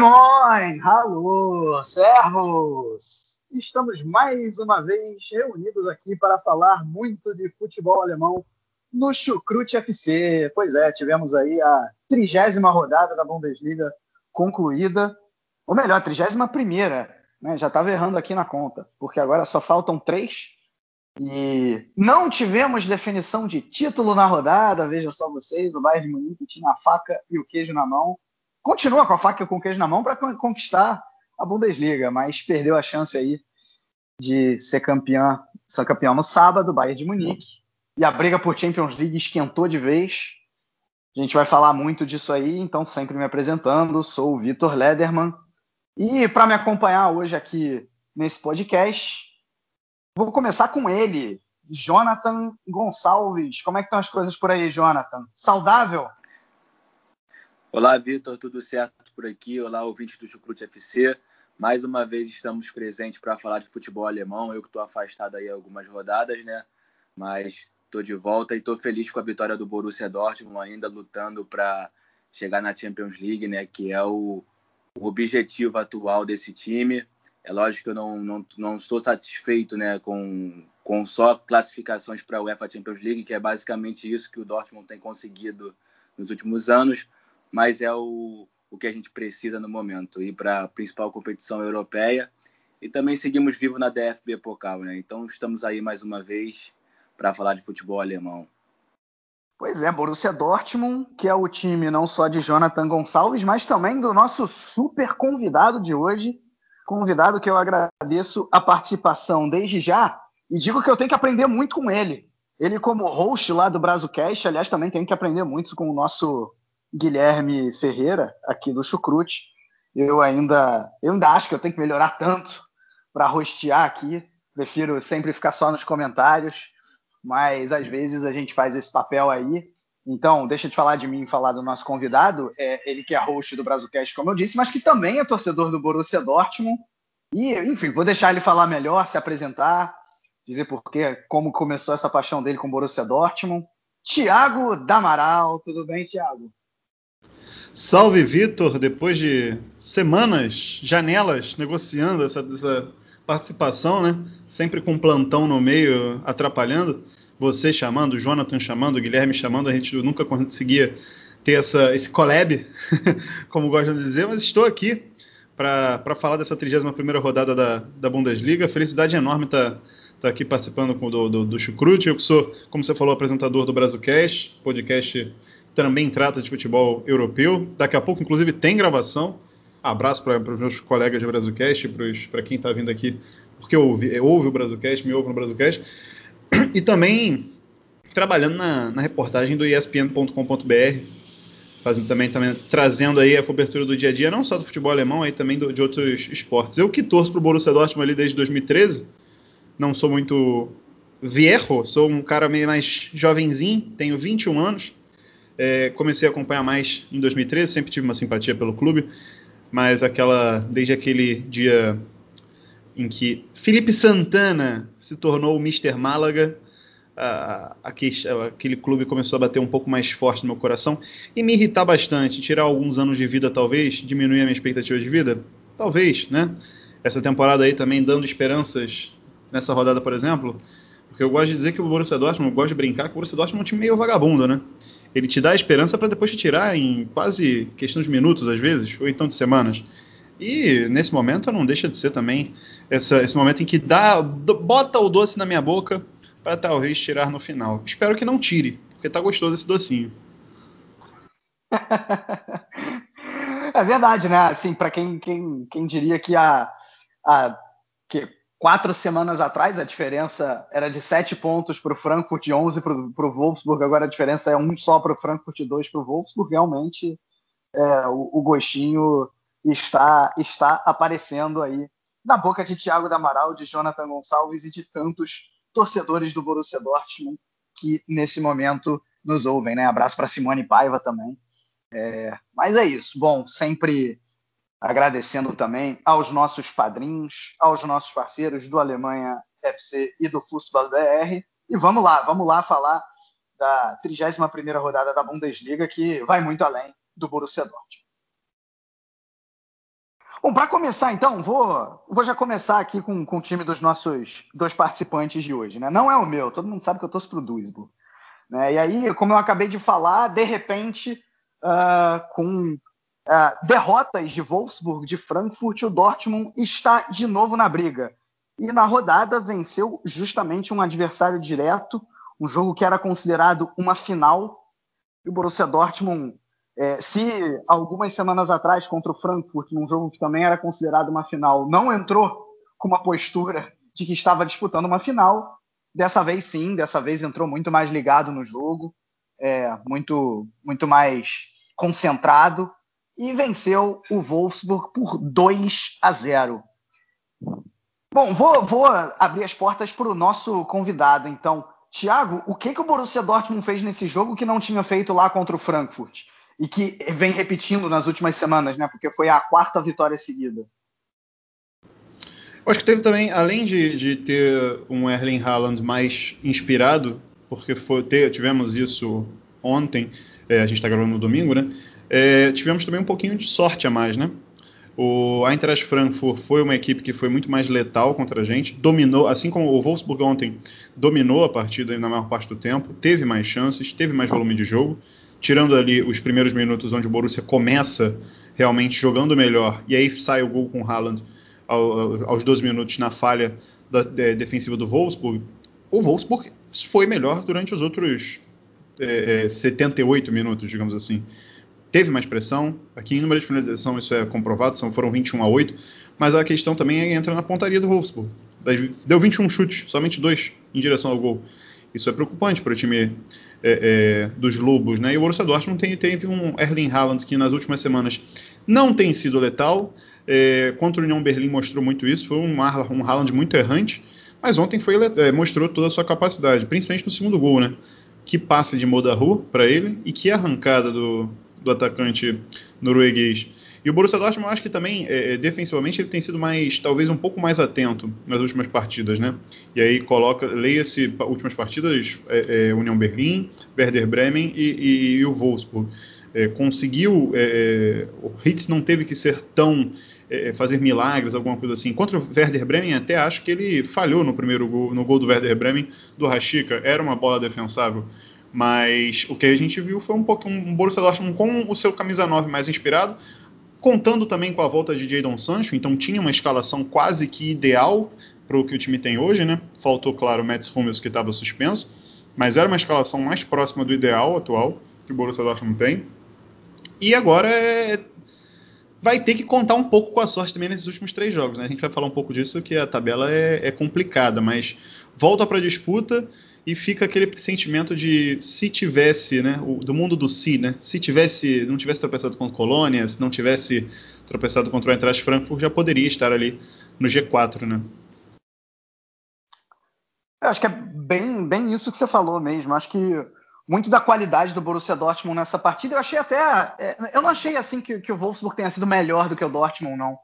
Moin! Alô, servos! Estamos mais uma vez reunidos aqui para falar muito de futebol alemão no Chucrute FC. Pois é, tivemos aí a trigésima rodada da Bundesliga concluída, ou melhor, a trigésima primeira, né? Já estava errando aqui na conta, porque agora só faltam três. E não tivemos definição de título na rodada, vejam só vocês, o Bayern de Munique tinha a faca e o queijo na mão continua com a faca e com o queijo na mão para conquistar a Bundesliga, mas perdeu a chance aí de ser campeão, ser campeão no sábado, Bayern de Munique. E a briga por Champions League esquentou de vez. A gente vai falar muito disso aí, então sempre me apresentando, sou o Vitor Lederman. E para me acompanhar hoje aqui nesse podcast, vou começar com ele, Jonathan Gonçalves. Como é que estão as coisas por aí, Jonathan? Saudável? Olá, Vitor, tudo certo por aqui? Olá, ouvintes do Chucrute FC. Mais uma vez estamos presentes para falar de futebol alemão. Eu que estou afastado aí algumas rodadas, né? Mas estou de volta e estou feliz com a vitória do Borussia Dortmund, ainda lutando para chegar na Champions League, né? Que é o, o, objetivo atual desse time. É lógico que eu não, não, não estou satisfeito né, com, com só classificações para a UEFA Champions League, que é basicamente isso que o Dortmund tem conseguido nos últimos anos mas é o, o que a gente precisa no momento ir para a principal competição europeia e também seguimos vivos na DFB Pokal, né? Então estamos aí mais uma vez para falar de futebol alemão. Pois é, Borussia Dortmund, que é o time não só de Jonathan Gonçalves, mas também do nosso super convidado de hoje, convidado que eu agradeço a participação desde já e digo que eu tenho que aprender muito com ele. Ele como host lá do Brazucast, aliás, também tenho que aprender muito com o nosso Guilherme Ferreira, aqui do Chucrute. Eu ainda, eu ainda acho que eu tenho que melhorar tanto para rostear aqui. Prefiro sempre ficar só nos comentários, mas às vezes a gente faz esse papel aí. Então, deixa de falar de mim e falar do nosso convidado, é ele que é host do Brazucast, como eu disse, mas que também é torcedor do Borussia Dortmund. E, enfim, vou deixar ele falar melhor, se apresentar, dizer por quê, como começou essa paixão dele com o Borussia Dortmund. Tiago Damaral, tudo bem, Tiago? Salve Vitor, depois de semanas, janelas, negociando essa, essa, participação, né? Sempre com plantão no meio atrapalhando. Você chamando, o Jonathan chamando, o Guilherme chamando, a gente nunca conseguia ter essa, esse collab, como gostam de dizer, mas estou aqui para falar dessa 31 rodada da, da Bundesliga. Felicidade enorme estar tá, tá aqui participando do, do, do Chucrute. Eu que sou, como você falou, apresentador do Brazucast, podcast também trata de futebol europeu. Daqui a pouco, inclusive, tem gravação. Abraço para os meus colegas do Brazucast, para quem está vindo aqui, porque ouve, ouve o Brazucast, me ouve no Brazucast. E também trabalhando na, na reportagem do ESPN.com.br, fazendo também, também trazendo aí a cobertura do dia a dia, não só do futebol alemão, aí também do, de outros esportes. Eu que torço para o Borussia Dortmund ali desde 2013, não sou muito viejo, sou um cara meio mais jovenzinho, tenho 21 anos, é, comecei a acompanhar mais em 2013, sempre tive uma simpatia pelo clube, mas aquela desde aquele dia em que Felipe Santana se tornou o Mr. Málaga, aquele, aquele clube começou a bater um pouco mais forte no meu coração e me irritar bastante, tirar alguns anos de vida talvez, diminuir a minha expectativa de vida, talvez, né? Essa temporada aí também dando esperanças nessa rodada, por exemplo, porque eu gosto de dizer que o Borussia Dortmund, eu gosto de brincar que o Borussia Dortmund é um time meio vagabundo, né? Ele te dá a esperança para depois te tirar em quase questão de minutos, às vezes, ou então de semanas. E nesse momento não deixa de ser também essa, esse momento em que dá, bota o doce na minha boca para talvez tirar no final. Espero que não tire, porque tá gostoso esse docinho. é verdade, né? Assim, para quem, quem, quem diria que a, a que quatro semanas atrás a diferença era de sete pontos para o Frankfurt e 11 para o Wolfsburg, agora a diferença é um só para o Frankfurt e dois para o Wolfsburg. Realmente é, o, o, gostinho está, está aparecendo aí na boca de Thiago Damaral, de Jonathan Gonçalves e de tantos torcedores do Borussia Dortmund que nesse momento nos ouvem. Né? Abraço para Simone Paiva também. É, mas é isso. Bom, sempre agradecendo também aos nossos padrinhos, aos nossos parceiros do Alemanha FC e do Fußball BR. E vamos lá, vamos lá falar da 31ª rodada da Bundesliga, que vai muito além do Borussia Dortmund. Bom, para começar então, vou, vou já começar aqui com, com o time dos nossos dois participantes de hoje. Né? Não é o meu, todo mundo sabe que eu torço para o Duisburg. Né? E aí, como eu acabei de falar, de repente, uh, com uh, derrotas de Wolfsburg, de Frankfurt, o Dortmund está de novo na briga. E na rodada venceu justamente um adversário direto, um jogo que era considerado uma final. E o Borussia Dortmund, é, se algumas semanas atrás contra o Frankfurt, num jogo que também era considerado uma final, não entrou com uma postura de que estava disputando uma final, dessa vez sim, dessa vez entrou muito mais ligado no jogo, é, muito, muito mais concentrado e venceu o Wolfsburg por 2 a 0. Bom, vou, vou abrir as portas para o nosso convidado, então. Thiago, o que, que o Borussia Dortmund fez nesse jogo que não tinha feito lá contra o Frankfurt? E que vem repetindo nas últimas semanas, né? Porque foi a quarta vitória seguida. Eu acho que teve também, além de, de ter um Erling Haaland mais inspirado, porque foi, ter, tivemos isso ontem, é, a gente está gravando no domingo, né? É, tivemos também um pouquinho de sorte a mais, né? O Eintracht Frankfurt foi uma equipe que foi muito mais letal contra a gente, dominou, assim como o Wolfsburg ontem dominou a partida na maior parte do tempo, teve mais chances, teve mais volume de jogo, tirando ali os primeiros minutos onde o Borussia começa realmente jogando melhor, e aí sai o gol com o Haaland aos 12 minutos na falha da, da, defensiva do Wolfsburg. O Wolfsburg foi melhor durante os outros é, 78 minutos, digamos assim teve mais pressão. Aqui em número de finalização isso é comprovado, são, foram 21 a 8. Mas a questão também é, entra na pontaria do Wolfsburg. Deu 21 chutes, somente dois em direção ao gol. Isso é preocupante para o time é, é, dos Lobos. Né? E o Borussia Dortmund tem, teve um Erling Haaland que nas últimas semanas não tem sido letal. É, contra o União Berlim mostrou muito isso. Foi um, um Haaland muito errante. Mas ontem foi, é, mostrou toda a sua capacidade, principalmente no segundo gol. Né? Que passe de Modaru para ele e que arrancada do, do atacante norueguês. E o Borussia Dortmund, eu acho que também, é, é, defensivamente, ele tem sido mais, talvez um pouco mais atento nas últimas partidas, né? E aí coloca, leia-se últimas partidas, é, é, União Berlim, Werder Bremen e, e, e o Wolfsburg. É, conseguiu, é, o Hitz não teve que ser tão fazer milagres, alguma coisa assim. Contra o Werder Bremen, até acho que ele falhou no primeiro gol, no gol do Werder Bremen do Rashica. Era uma bola defensável. Mas o que a gente viu foi um pouco um Borussia Dortmund com o seu camisa 9 mais inspirado, contando também com a volta de Jadon Sancho, então tinha uma escalação quase que ideal para o que o time tem hoje, né? Faltou, claro, o Mats Hummels que estava suspenso, mas era uma escalação mais próxima do ideal atual que o Borussia Dortmund tem. E agora é... vai ter que contar um pouco com a sorte também nesses últimos três jogos, né? A gente vai falar um pouco disso, que a tabela é, é complicada, mas volta para a disputa e fica aquele sentimento de se tivesse, né, o, do mundo do si, né, se tivesse, não tivesse tropeçado contra Colônia, se não tivesse tropeçado contra o Eintracht Frankfurt, já poderia estar ali no G4, né? Eu acho que é bem, bem isso que você falou mesmo. Acho que muito da qualidade do Borussia Dortmund nessa partida, eu achei até, é, eu não achei assim que, que o Wolfsburg tenha sido melhor do que o Dortmund, não.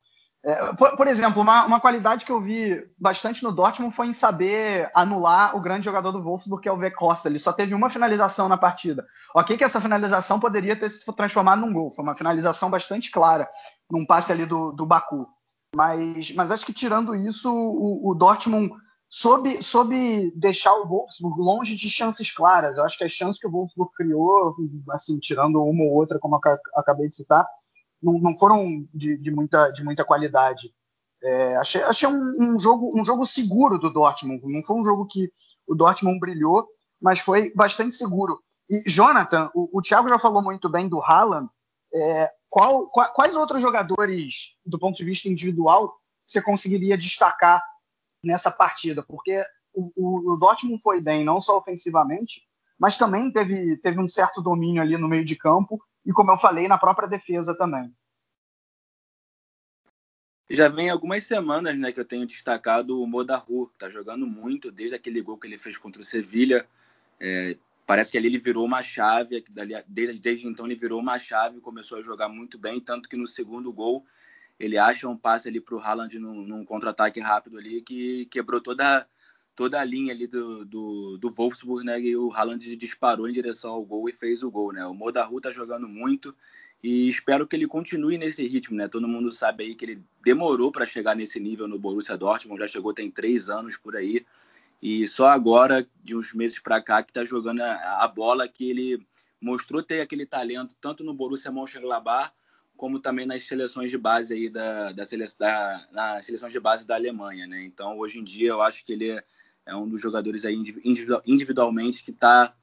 É, por, por, exemplo, uma, uma, qualidade que eu vi bastante no Dortmund foi em saber anular o grande jogador do Wolfsburg, que é o Vekosta. Ele só teve uma finalização na partida. Ok que essa finalização poderia ter se transformado num gol. Foi uma finalização bastante clara, num passe ali do, do Baku. Mas, mas acho que tirando isso, o, o Dortmund soube, soube deixar o Wolfsburg longe de chances claras. Eu acho que as chances que o Wolfsburg criou, assim, tirando uma ou outra, como eu acabei de citar, não, não foram de, de, muita, de muita qualidade. É, achei achei um, um, jogo, um jogo seguro do Dortmund. Não foi um jogo que o Dortmund brilhou, mas foi bastante seguro. E, Jonathan, o, o Thiago já falou muito bem do Haaland. É, qual, quais outros jogadores, do ponto de vista individual, você conseguiria destacar nessa partida, porque o, o, o Dortmund foi bem, não só ofensivamente, mas também teve, teve um certo domínio ali no meio de campo e, como eu falei, na própria defesa também. Já vem algumas semanas né, que eu tenho destacado o Modahu, está jogando muito, desde aquele gol que ele fez contra o Sevilha. É, parece que ali ele virou uma chave, desde, desde então ele virou uma chave, começou a jogar muito bem, tanto que no segundo gol ele acha um passe ali para o Haaland num, num contra-ataque rápido ali que quebrou toda toda a linha ali do, do, do Wolfsburg, né? E o Haaland disparou em direção ao gol e fez o gol, né? O Modahu tá jogando muito e espero que ele continue nesse ritmo, né? Todo mundo sabe aí que ele demorou para chegar nesse nível no Borussia Dortmund, já chegou tem três anos por aí e só agora, de uns meses para cá, que tá jogando a, a, bola que ele mostrou ter aquele talento tanto no Borussia Mönchengladbach como também nas seleções de base aí da, da, da nas seleções de base da Alemanha, né? Então hoje em dia eu acho que ele é é um dos jogadores aí individualmente que está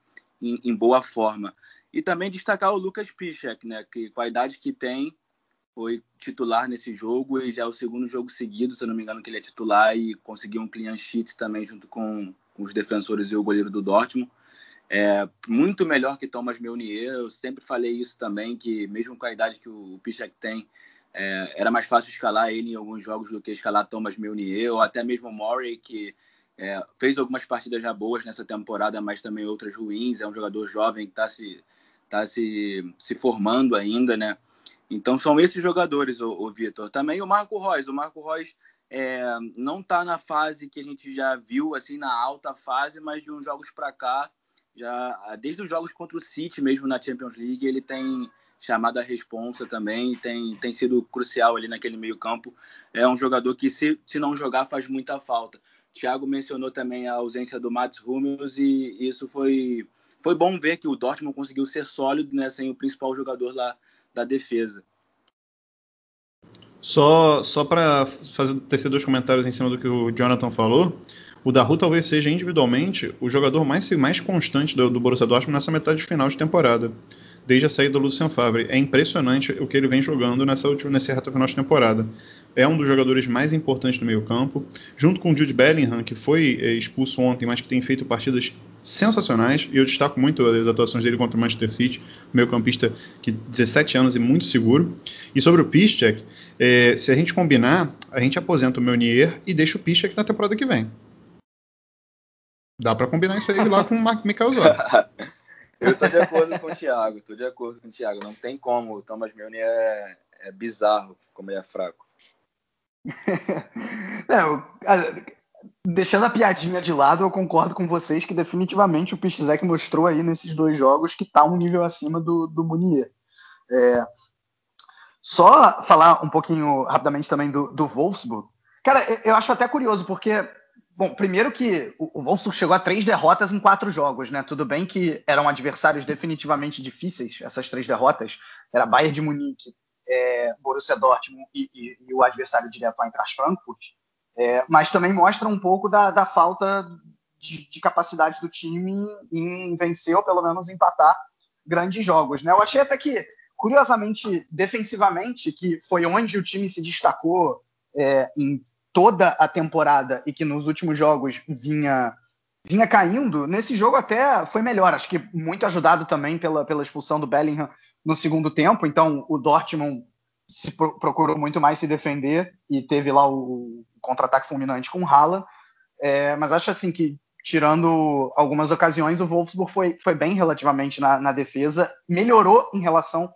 em, em, boa forma. E também destacar o Lucas Piszek, né, que com a idade que tem, foi titular nesse jogo e já é o segundo jogo seguido, se eu não me engano, que ele é titular e conseguiu um clean sheet também junto com, com os defensores e o goleiro do Dortmund. É muito melhor que Thomas Meunier, eu sempre falei isso também, que mesmo com a idade que o Piszek tem, é, era mais fácil escalar ele em alguns jogos do que escalar Thomas Meunier, ou até mesmo Murray, que é, fez algumas partidas já boas nessa temporada, mas também outras ruins. É um jogador jovem que está se, tá se, se formando ainda, né? Então são esses jogadores, o, o Vitor. Também o Marco Reus. O Marco Reus é, não está na fase que a gente já viu, assim, na alta fase, mas de uns jogos para cá, já desde os jogos contra o City mesmo na Champions League, ele tem chamado a responsa também, tem, tem sido crucial ali naquele meio campo. É um jogador que, se, se não jogar, faz muita falta. Thiago mencionou também a ausência do Mats Hummels e isso foi, foi bom ver que o Dortmund conseguiu ser sólido né, sem o principal jogador lá da defesa. Só, só para fazer tecer dois comentários em cima do que o Jonathan falou, o Daru talvez seja individualmente o jogador mais, mais constante do, do Borussia Dortmund nessa metade final de temporada desde a saída do Lucien Favre. É impressionante o que ele vem jogando nessa última nessa reta final de temporada. É um dos jogadores mais importantes do meio-campo, junto com o Jude Bellingham, que foi é, expulso ontem, mas que tem feito partidas sensacionais. E eu destaco muito as atuações dele contra o Manchester City, meio-campista que 17 anos e muito seguro. E sobre o Piszczek, é, se a gente combinar, a gente aposenta o Meunier e deixa o Piszczek na temporada que vem. Dá para combinar isso aí lá com o Michael Zorc. Eu tô de acordo com o Thiago, tô de acordo com o Thiago. Não tem como. O Thomas Milne é, é bizarro como ele é fraco. é, deixando a piadinha de lado, eu concordo com vocês que definitivamente o Piszczek mostrou aí nesses dois jogos que tá um nível acima do, do Munier. É, só falar um pouquinho rapidamente também do, do Wolfsburg. Cara, eu acho até curioso, porque Bom, primeiro que o Wolfsburg chegou a três derrotas em quatro jogos, né? Tudo bem que eram adversários definitivamente difíceis, essas três derrotas. Era Bayern de Munique, é, Borussia Dortmund e, e, e, o adversário direto a Eintracht Frankfurt. É, mas também mostra um pouco da, da falta de, de, capacidade do time em vencer ou pelo menos empatar grandes jogos, né? Eu achei até que, curiosamente, defensivamente, que foi onde o time se destacou é, em toda a temporada e que nos últimos jogos vinha vinha caindo, nesse jogo até foi melhor. Acho que muito ajudado também pela, pela expulsão do Bellingham no segundo tempo. Então o Dortmund se pro, procurou muito mais se defender e teve lá o, contra-ataque fulminante com o Haaland. É, mas acho assim que tirando algumas ocasiões, o Wolfsburg foi, foi bem relativamente na, na defesa, melhorou em relação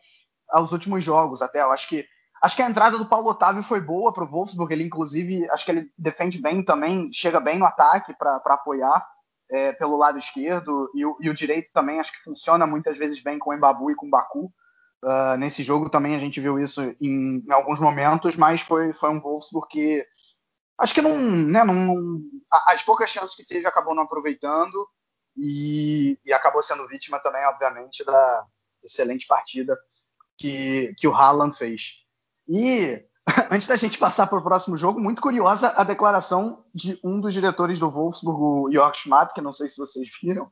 aos últimos jogos até. Eu acho que Acho que a entrada do Paulo Otávio foi boa para o Wolfsburg. Ele, inclusive, acho que ele defende bem também, chega bem no ataque para apoiar é, pelo lado esquerdo. E o, e o, direito também acho que funciona muitas vezes bem com o Embabu e com o Baku. Uh, nesse jogo também a gente viu isso em, em, alguns momentos, mas foi, foi um Wolfsburg que acho que não, né, não, as poucas chances que teve acabou não aproveitando e, e acabou sendo vítima também, obviamente, da excelente partida que, que o Haaland fez. E antes da gente passar para o próximo jogo, muito curiosa a declaração de um dos diretores do Wolfsburg, o Jörg Schmatt, que não sei se vocês viram.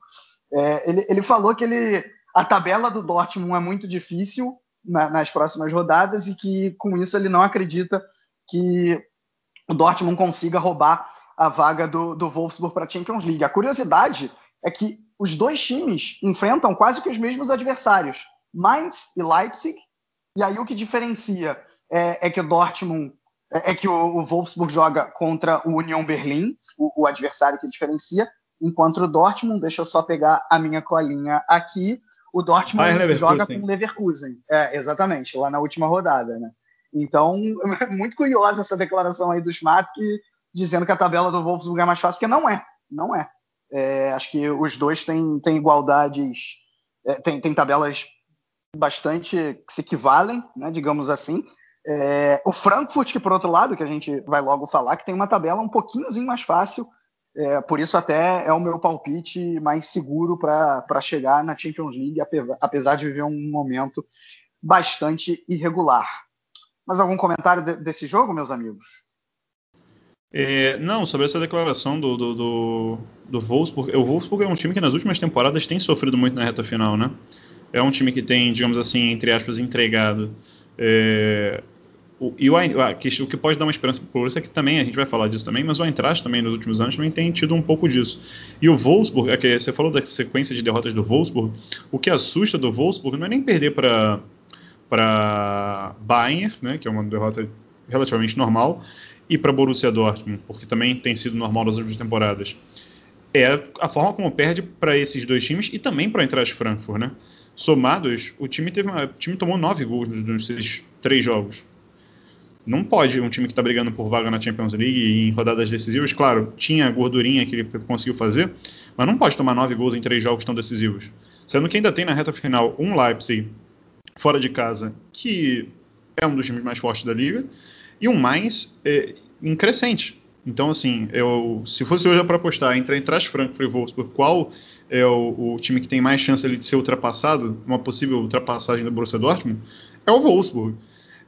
É, ele, ele, falou que ele, a tabela do Dortmund é muito difícil na, nas próximas rodadas e que com isso ele não acredita que o Dortmund consiga roubar a vaga do, do Wolfsburg para a Champions League. A curiosidade é que os dois times enfrentam quase que os mesmos adversários, Mainz e Leipzig, e aí o que diferencia é, é que o Dortmund é, é que o, Wolfsburg joga contra o Union Berlim, o, o, adversário que diferencia, enquanto o Dortmund, deixa eu só pegar a minha colinha aqui, o Dortmund joga com o Leverkusen. É, exatamente, lá na última rodada, né? Então, muito curiosa essa declaração aí do Schmatt, dizendo que a tabela do Wolfsburg é mais fácil, porque não é, não é. é acho que os dois têm, têm igualdades, é, têm, têm tabelas bastante que se equivalem, né, digamos assim. É, o Frankfurt, que por outro lado, que a gente vai logo falar, que tem uma tabela um pouquinhozinho mais fácil, é, por isso até é o meu palpite mais seguro para chegar na Champions League, apesar de viver um momento bastante irregular. Mas algum comentário de, desse jogo, meus amigos? É, não, sobre essa declaração do, do, do, do Wolfsburg. O Wolfsburg é um time que nas últimas temporadas tem sofrido muito na reta final, né? É um time que tem, digamos assim, entre aspas, entregado é, o, e o, a, que, o que pode dar uma esperança para o Borussia é que também, a gente vai falar disso também, mas o Eintracht também nos últimos anos também tem tido um pouco disso. E o Wolfsburg, é que você falou da sequência de derrotas do Wolfsburg, o que assusta do Wolfsburg não é nem perder para para Bayern, né, que é uma derrota relativamente normal, e para Borussia Dortmund, porque também tem sido normal nas últimas temporadas. É a forma como perde para esses dois times e também para o Eintracht Frankfurt, né? Somados, o time teve uma, o time tomou nove gols nesses três jogos não pode um time que está brigando por vaga na Champions League e em rodadas decisivas, claro, tinha a gordurinha que ele conseguiu fazer, mas não pode tomar nove gols em três jogos tão decisivos. Sendo que ainda tem na reta final um Leipzig fora de casa, que é um dos times mais fortes da liga, e um mais é, em crescente. Então, assim, eu, se fosse hoje para apostar entre Eintracht Frankfurt e Wolfsburg, qual é o, o, time que tem mais chance de ser ultrapassado, uma possível ultrapassagem do Borussia Dortmund, é o Wolfsburg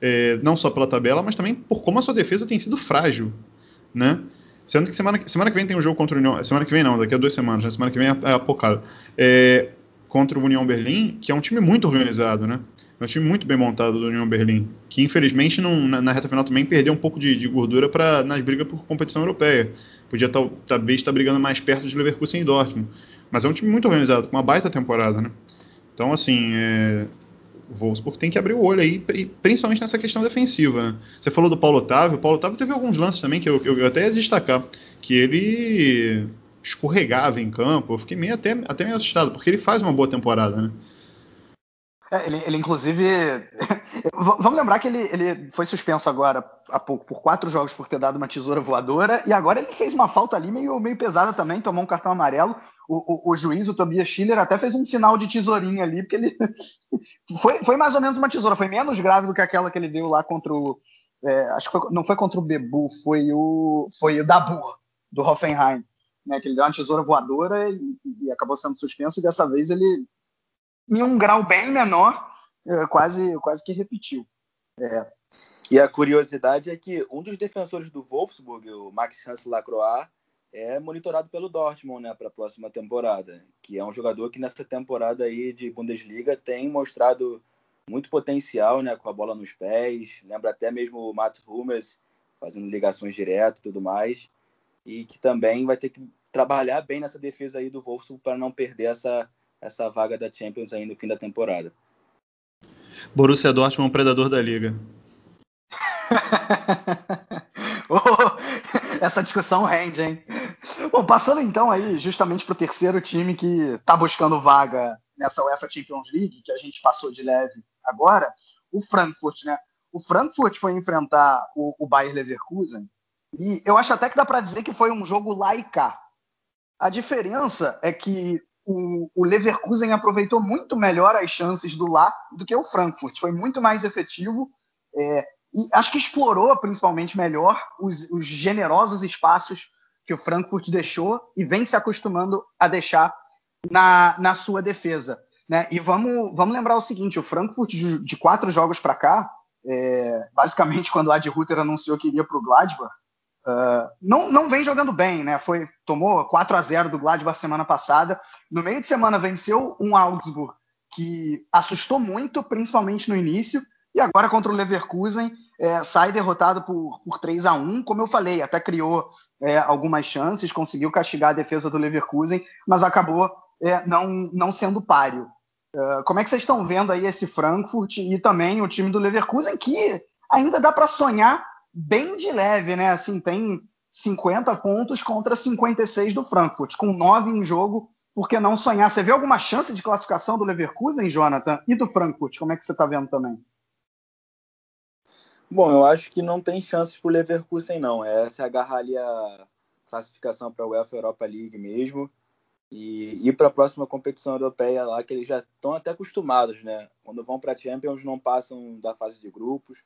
é, não só pela tabela, mas também por como a sua defesa tem sido frágil, né? Sendo que semana, semana que vem tem um jogo contra o União, semana que vem não, daqui a duas semanas, né? semana que vem é, é a Pocada, é, contra o União Berlim, que é um time muito organizado, né? É um time muito bem montado do União Berlim, que infelizmente não, na, na, reta final também perdeu um pouco de, de gordura para nas brigas por competição europeia. Podia tal, talvez estar brigando mais perto de Leverkusen e Dortmund. Mas é um time muito organizado, com uma baita temporada, né? Então, assim, é, o Wolfsburg tem que abrir o olho aí, principalmente nessa questão defensiva. Né? Você falou do Paulo Otávio, o Paulo Otávio teve alguns lances também que eu, eu, eu até ia destacar, que ele escorregava em campo, eu fiquei meio até, até meio assustado, porque ele faz uma boa temporada, né? É, ele, ele, inclusive. Vamos lembrar que ele, ele, foi suspenso agora há pouco por quatro jogos por ter dado uma tesoura voadora, e agora ele fez uma falta ali meio, meio pesada também, tomou um cartão amarelo. O, o, o juiz, o Tobias Schiller, até fez um sinal de tesourinha ali, porque ele. foi, foi mais ou menos uma tesoura, foi menos grave do que aquela que ele deu lá contra o. É, acho que foi, não foi contra o Bebu, foi o, foi o Dabu, do Hoffenheim. Né, que ele deu uma tesoura voadora e, e acabou sendo suspenso, e dessa vez ele em um grau bem menor, é, quase, quase que repetiu. É. E a curiosidade é que um dos defensores do Wolfsburg, o Maxence Lacroix, é monitorado pelo Dortmund né, para a próxima temporada, que é um jogador que nessa temporada aí de Bundesliga tem mostrado muito potencial né, com a bola nos pés, lembra até mesmo o Matt Hummels fazendo ligações direto e tudo mais, e que também vai ter que trabalhar bem nessa defesa aí do Wolfsburg para não perder essa essa vaga da Champions aí no fim da temporada. Borussia Dortmund é um predador da liga. oh, essa discussão rende, hein? Bom, passando então aí justamente para o terceiro time que está buscando vaga nessa UEFA Champions League, que a gente passou de leve agora, o Frankfurt, né? O Frankfurt foi enfrentar o, o Bayer Leverkusen e eu acho até que dá para dizer que foi um jogo laica. A diferença é que o, o, Leverkusen aproveitou muito melhor as chances do lá do que o Frankfurt. Foi muito mais efetivo é, e acho que explorou principalmente melhor os, os, generosos espaços que o Frankfurt deixou e vem se acostumando a deixar na, na sua defesa. Né? E vamos, vamos lembrar o seguinte: o Frankfurt de, de quatro jogos para cá, é, basicamente quando o Ad Ruther anunciou que iria para o Gladbach, Uh, não, não vem jogando bem, né? Foi, tomou 4 a 0 do Gladbach semana passada. No meio de semana venceu um Augsburg que assustou muito, principalmente no início, E agora contra o Leverkusen, é, sai derrotado por, por 3 a 1 como eu falei, até criou é, algumas chances, conseguiu castigar a defesa do Leverkusen, mas acabou é, não, não sendo páreo. É, como é que vocês estão vendo aí esse Frankfurt e também o time do Leverkusen, que ainda dá para sonhar bem de leve, né? Assim, tem 50 pontos contra 56 do Frankfurt, com 9 em jogo, por que não sonhar? Você vê alguma chance de classificação do Leverkusen, Jonathan, e do Frankfurt? Como é que você está vendo também? Bom, eu acho que não tem chances para o Leverkusen, não. É se agarrar ali a classificação para a UEFA Europa League mesmo e ir para a próxima competição europeia lá, que eles já estão até acostumados, né? Quando vão para a Champions não passam da fase de grupos,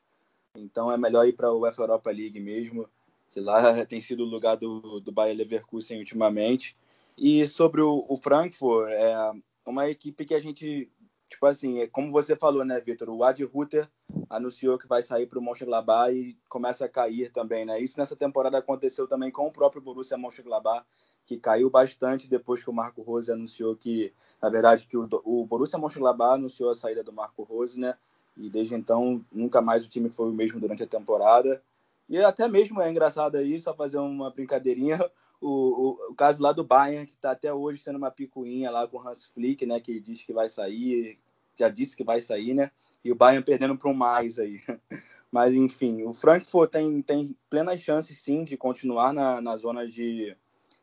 então é melhor ir para a UEFA Europa League mesmo, que lá tem sido o lugar do, do Bayer Leverkusen ultimamente. E sobre o, o Frankfurt, é uma equipe que a gente tipo assim, é como você falou, né, Vitor? O Ad Ruther anunciou que vai sair para o Mönchengladbach e começa a cair também, né? Isso nessa temporada aconteceu também com o próprio Borussia Mönchengladbach, que caiu bastante depois que o Marco Rose anunciou que, na verdade, que o, o Borussia Mönchengladbach anunciou a saída do Marco Rose, né? E desde então nunca mais o time foi o mesmo durante a temporada. E até mesmo é engraçado aí, só fazer uma brincadeirinha, o, o, o, caso lá do Bayern, que está até hoje sendo uma picuinha lá com o Hans Flick, né? Que diz que vai sair, já disse que vai sair, né? E o Bayern perdendo para um mais aí. Mas enfim, o Frankfurt tem, tem plenas chances sim de continuar na, na zona de,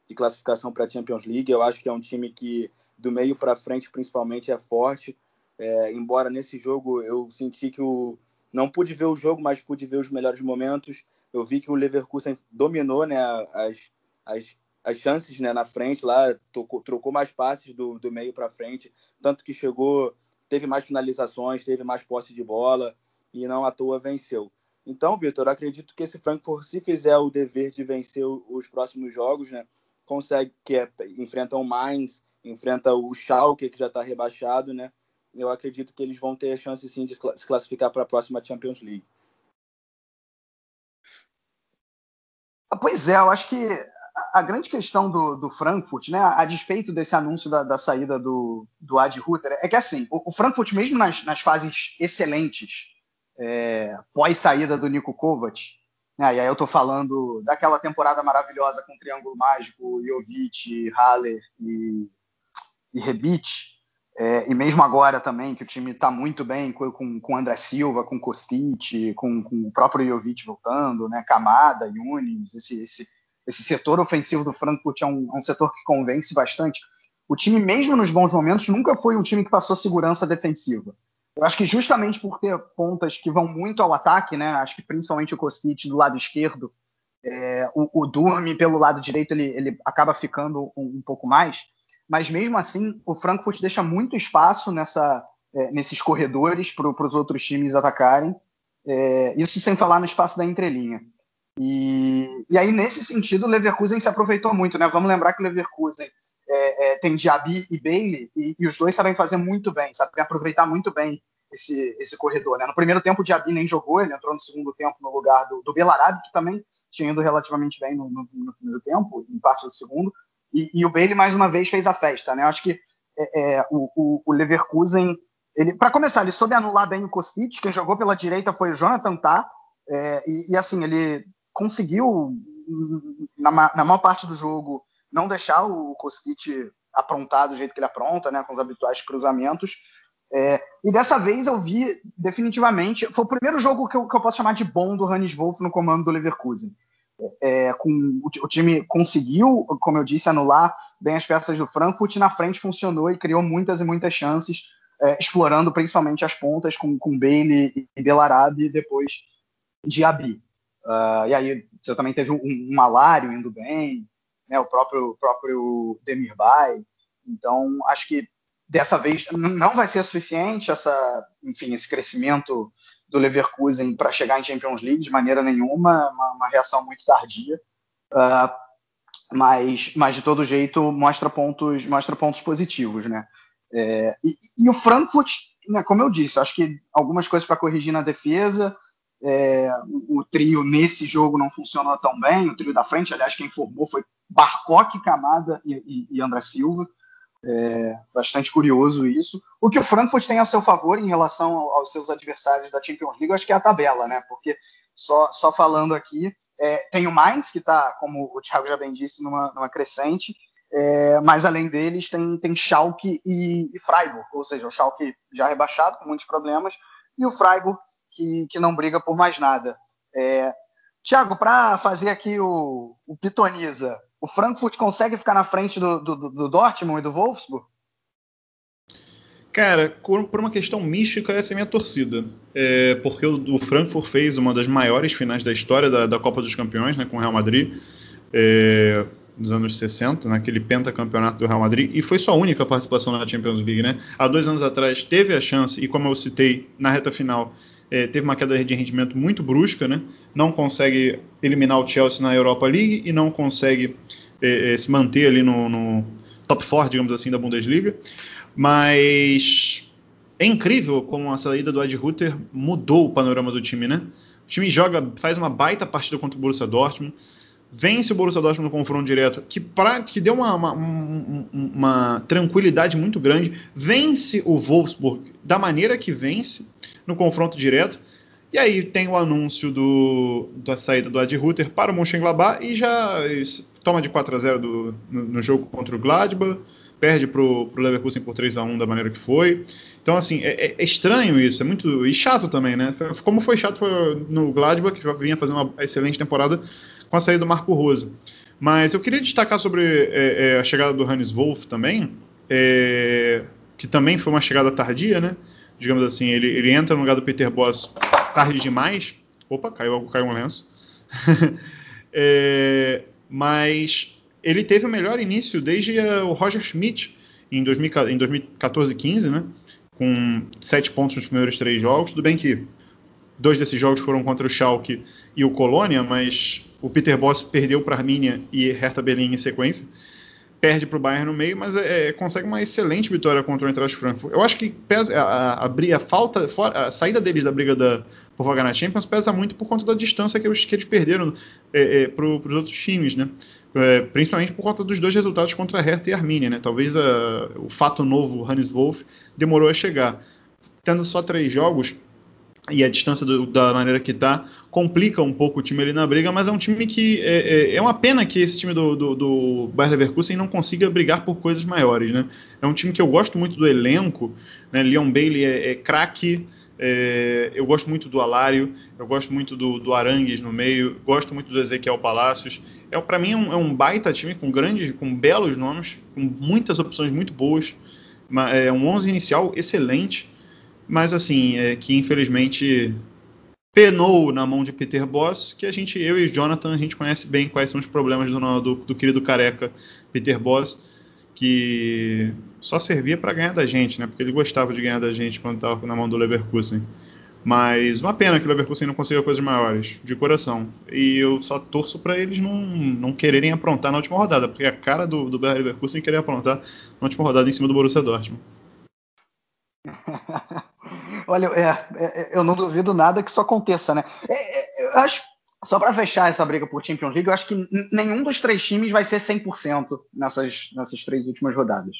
de classificação para a Champions League. Eu acho que é um time que do meio para frente principalmente é forte. É, embora nesse jogo eu senti que o não pude ver o jogo, mas pude ver os melhores momentos. Eu vi que o Leverkusen dominou né, as, as, as chances né, na frente lá, tocou, trocou mais passes do, do meio para frente, tanto que chegou teve mais finalizações, teve mais posse de bola e não à toa venceu. Então, Vitor, acredito que esse Frankfurt, se fizer o dever de vencer os próximos jogos, né, consegue que é, enfrenta o Mainz, enfrenta o Schalke que já está rebaixado, né? Eu acredito que eles vão ter a chance sim de se classificar para a próxima Champions League. Pois é, eu acho que a grande questão do, do, Frankfurt, né, a despeito desse anúncio da, da saída do, do Ad Ruther, é que assim, o, o Frankfurt, mesmo nas, nas fases excelentes, é, pós-saída do Nico Kovac, né, e aí eu estou falando daquela temporada maravilhosa com o Triângulo Mágico, Jovic, Haller e, e Rebic, é, e mesmo agora também, que o time está muito bem com, com, com André Silva, com Kostic, com, com o próprio Jovic voltando, né, Camada, Yunis, esse, esse esse setor ofensivo do Frankfurt é um, é um setor que convence bastante. O time, mesmo nos bons momentos, nunca foi um time que passou segurança defensiva. Eu acho que justamente por ter pontas que vão muito ao ataque, né? Acho que principalmente o Kostic do lado esquerdo, é, o, o Durmi pelo lado direito ele, ele acaba ficando um, um, pouco mais. Mas mesmo assim, o Frankfurt deixa muito espaço nessa, é, nesses corredores para os outros times atacarem. É, isso sem falar no espaço da entrelinha. E, e aí, nesse sentido, o Leverkusen se aproveitou muito, né? Vamos lembrar que o Leverkusen é, é, tem Diaby e Bailey, e, e, os dois sabem fazer muito bem, sabem aproveitar muito bem esse, esse corredor, né? No primeiro tempo, o Diaby nem jogou, ele entrou no segundo tempo no lugar do, do Belarabe, que também tinha ido relativamente bem no, no, no primeiro tempo, em parte do segundo, e, e, o Bailey, mais uma vez, fez a festa, né? Eu acho que é, é o, o, o, Leverkusen, para começar, ele soube anular bem o Kostic, quem jogou pela direita foi o Jonathan é, e, e, assim, ele conseguiu, na, na maior parte do jogo, não deixar o Kostic aprontar do jeito que ele apronta, né, com os habituais cruzamentos. É, e dessa vez eu vi definitivamente. Foi o primeiro jogo que eu, que eu posso chamar de bom do Hannes Wolff no comando do Leverkusen. É, com, o, time conseguiu, como eu disse, anular bem as peças do Frankfurt. Na frente funcionou e criou muitas e muitas chances, é, explorando principalmente as pontas com, com Bailey e Belarabe e depois Diaby. Uh, e aí você também teve um, um Malário indo bem, né, o próprio, próprio Demirbay. Então, acho que dessa vez não vai ser suficiente essa, enfim, esse crescimento do Leverkusen para chegar em Champions League de maneira nenhuma, uma, uma reação muito tardia. Uh, mas, mas de todo jeito mostra pontos, mostra pontos positivos, né? É, e, e, o Frankfurt, né, como eu disse, acho que algumas coisas para corrigir na defesa, é, o, o, trio nesse jogo não funcionou tão bem. O trio da frente, aliás, quem formou foi Barcoque, Camada e, e, e André Silva. É bastante curioso isso. O que o Frankfurt tem a seu favor em relação aos seus adversários da Champions League, acho que é a tabela, né? Porque só, só falando aqui, é, tem o Mainz, que está, como o Thiago já bem disse, numa, numa crescente, é, mas além deles tem, tem Schalke e, e, Freiburg, ou seja, o Schalke já rebaixado, com muitos problemas, e o Freiburg, que, que não briga por mais nada. É, Thiago, para fazer aqui o, o Pitoniza, o Frankfurt consegue ficar na frente do, do, do Dortmund e do Wolfsburg? Cara, por uma questão mística, essa é a minha torcida. É porque o, o, Frankfurt fez uma das maiores finais da história da, da Copa dos Campeões, né, com o Real Madrid, é, nos anos 60, naquele pentacampeonato do Real Madrid, e foi sua única participação na Champions League. Né? Há dois anos atrás teve a chance, e como eu citei na reta final, é, teve uma queda de rendimento muito brusca, né? não consegue eliminar o Chelsea na Europa League e não consegue é, é, se manter ali no, no, top 4, digamos assim, da Bundesliga. Mas é incrível como a saída do Ed Rutter mudou o panorama do time, né? O time joga, faz uma baita partida contra o Borussia Dortmund, vence o Borussia Dortmund no confronto direto, que, pra, que deu uma, uma, uma, uma, tranquilidade muito grande, vence o Wolfsburg da maneira que vence, no confronto direto. E aí tem o anúncio do, da saída do Adi Rutter para o Mönchengladbach e já toma de 4 a 0 do, no, no, jogo contra o Gladbach, perde para o Leverkusen por 3 a 1 da maneira que foi. Então, assim, é, é, estranho isso, é muito. e chato também, né? Como foi chato no Gladbach, que já vinha fazendo uma excelente temporada com a saída do Marco Rose. Mas eu queria destacar sobre é, é, a chegada do Hannes Wolff também, é, que também foi uma chegada tardia, né? Digamos assim, ele, ele entra no lugar do Peter Boss tarde demais. Opa, caiu, caiu um lenço. é, mas ele teve o melhor início desde uh, o Roger Schmidt em, 2000, em 2014 e 15, né? Com sete pontos nos primeiros três jogos. Tudo bem que dois desses jogos foram contra o Schalke e o Colônia, mas o Peter Boss perdeu para Arminia e Hertha Berlim em sequência perde para o Bayern no meio, mas é, é, consegue uma excelente vitória contra o Eintracht Frankfurt. Eu acho que pesa, a, a, a, falta, a saída deles da briga da, por vaga na Champions pesa muito por conta da distância que eles, que eles perderam é, é, para os outros times, né? É, principalmente por conta dos dois resultados contra a Hertha e a Arminia, né? Talvez a, o fato novo, Hannes Wolff, demorou a chegar. Tendo só três jogos, e a distância do, da maneira que está complica um pouco o time ali na briga, mas é um time que é, é, é uma pena que esse time do, do, do Bayer Leverkusen não consiga brigar por coisas maiores, né? É um time que eu gosto muito do elenco, né? Leon Bailey é, é craque, é, eu gosto muito do Alário, eu gosto muito do, do Arangues no meio, gosto muito do Ezequiel Palacios. É, para mim é um, é um, baita time com grandes, com belos nomes, com muitas opções muito boas, é um 11 inicial excelente mas assim, é, que infelizmente penou na mão de Peter Boss, que a gente, eu e Jonathan, a gente conhece bem quais são os problemas do, do, do querido careca Peter Boss, que só servia para ganhar da gente, né? Porque ele gostava de ganhar da gente quando estava na mão do Leverkusen. Mas uma pena que o Leverkusen não consiga coisas maiores, de coração. E eu só torço para eles não, não quererem aprontar na última rodada, porque a cara do, do Leverkusen querer aprontar na última rodada em cima do Borussia Dortmund. Olha, é, é, é, eu não duvido nada que isso aconteça, né? É, é eu acho, só para fechar essa briga por Champions League, eu acho que nenhum dos três times vai ser 100% nessas, nessas três últimas rodadas.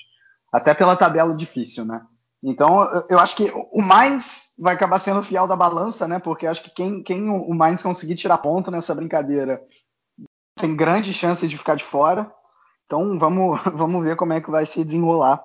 Até pela tabela difícil, né? Então, eu, eu acho que o Mainz vai acabar sendo fiel da balança, né? Porque eu acho que quem, quem o Mainz conseguir tirar ponto nessa brincadeira tem grandes chances de ficar de fora. Então, vamos, vamos ver como é que vai se desenrolar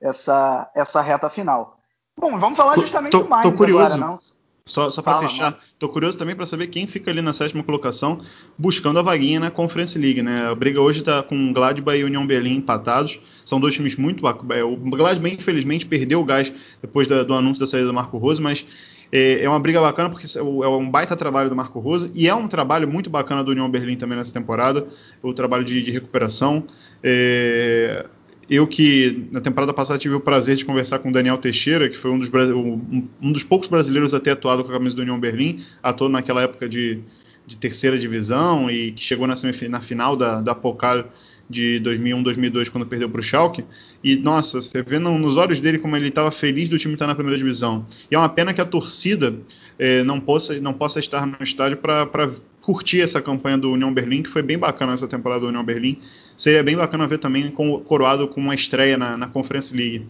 essa, essa reta final. Bom, vamos falar justamente tô, do Mainz tô curioso. agora, não? Só, só para fechar, mano. tô curioso também para saber quem fica ali na sétima colocação buscando a vaguinha na Conference League, né? A briga hoje está com Gladbach e União Berlim empatados. São dois times muito é, O Gladbach, infelizmente, perdeu o gás depois da, do anúncio da saída do Marco Rose, mas é, é, uma briga bacana porque é, é um baita trabalho do Marco Rose e é um trabalho muito bacana do União Berlim também nessa temporada, o trabalho de, de recuperação. É, eu que na temporada passada tive o prazer de conversar com o Daniel Teixeira, que foi um dos, um, um dos poucos brasileiros a ter atuado com a camisa do União Berlim, atuou naquela época de, de terceira divisão e que chegou na, na final da, da Pokal de 2001, 2002, quando perdeu para o Schalke. E, nossa, você vê no, nos olhos dele como ele estava feliz do time estar na primeira divisão. E é uma pena que a torcida eh, não, possa, não possa estar no estádio para curtir essa campanha do União Berlim, que foi bem bacana essa temporada do União Berlim. Seria bem bacana ver também coroado com uma estreia na, na Conference League.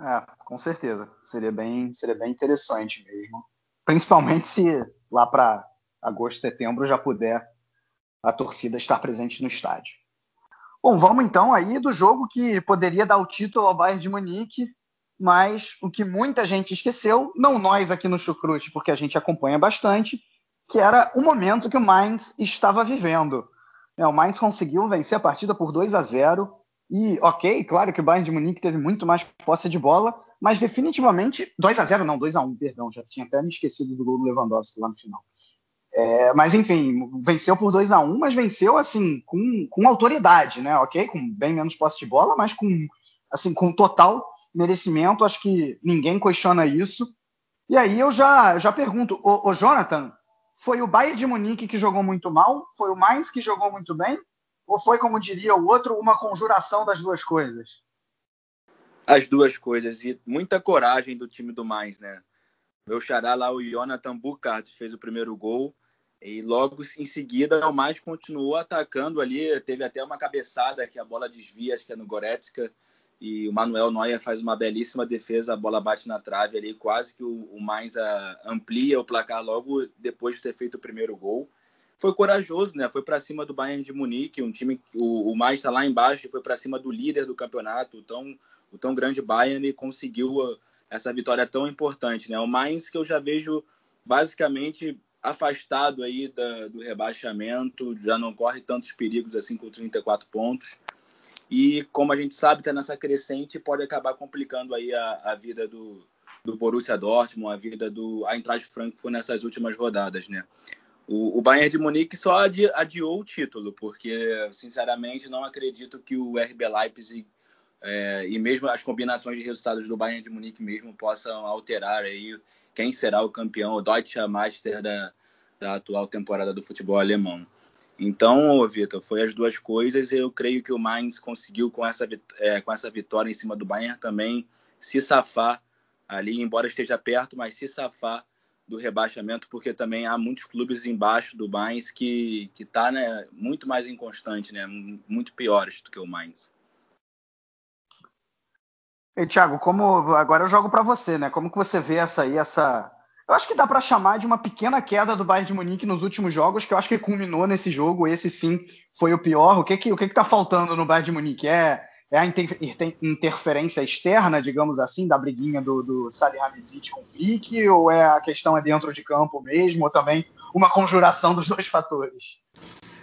É, com certeza. Seria bem, seria bem interessante mesmo. Principalmente se lá para agosto, setembro já puder a torcida estar presente no estádio. Bom, vamos então aí do jogo que poderia dar o título ao Bayern de Munique, mas o que muita gente esqueceu, não nós aqui no Chucrute, porque a gente acompanha bastante, que era o momento que o Mainz estava vivendo. É, o Mainz conseguiu vencer a partida por 2 a 0 e, ok, claro que o Bayern de Munique teve muito mais posse de bola, mas definitivamente 2 a 0 não, 2 a 1 perdão, já tinha até me esquecido do gol do Lewandowski lá no final. É, mas enfim, venceu por 2 a 1 mas venceu assim com, com autoridade, né? Ok, com bem menos posse de bola, mas com assim com total merecimento. Acho que ninguém questiona isso. E aí eu já já pergunto, o, o Jonathan, foi o Bayern de Munique que jogou muito mal? Foi o Mainz que jogou muito bem? Ou foi, como diria o outro, uma conjuração das duas coisas? As duas coisas e muita coragem do time do Mainz, né? Meu xará lá, o Jonathan Burkhardt, fez o primeiro gol. E logo em seguida o Mais continuou atacando ali. Teve até uma cabeçada que a bola desvia, acho que é no Goretzka. E o Manuel Neuer faz uma belíssima defesa, a bola bate na trave ali, quase que o, o Mainz a, amplia o placar logo depois de ter feito o primeiro gol. Foi corajoso, né? Foi para cima do Bayern de Munique, um time o, o Mainz está lá embaixo foi para cima do líder do campeonato, o tão, o tão grande Bayern e conseguiu essa vitória tão importante, né? O Mainz que eu já vejo basicamente afastado aí da, do rebaixamento, já não corre tantos perigos assim com 34 pontos. E como a gente sabe, está nessa crescente pode acabar complicando aí a, a vida do, do Borussia Dortmund, a vida do Eintracht Frankfurt nessas últimas rodadas, né? O, o Bayern de Munique só adi, adiou o título, porque sinceramente não acredito que o RB Leipzig é, e mesmo as combinações de resultados do Bayern de Munique mesmo possam alterar aí quem será o campeão, o Deutsche Meister da, da atual temporada do futebol alemão. Então, Vitor, foi as duas coisas. Eu creio que o Mainz conseguiu com essa, é, com essa vitória em cima do Bayern também se safar ali, embora esteja perto, mas se safar do rebaixamento, porque também há muitos clubes embaixo do Mainz que que está né, muito mais inconstante, né, muito piores do que o Mainz. E Thiago, como agora eu jogo para você, né? Como que você vê essa aí, essa eu acho que dá para chamar de uma pequena queda do Bayern de Munique nos últimos jogos, que eu acho que culminou nesse jogo. Esse sim foi o pior. O que que o que, que tá faltando no Bayern de Munique? É, é a inter interferência externa, digamos assim, da briguinha do, do Salihamidzic com o Flick, ou é a questão é dentro de campo mesmo, ou também uma conjuração dos dois fatores?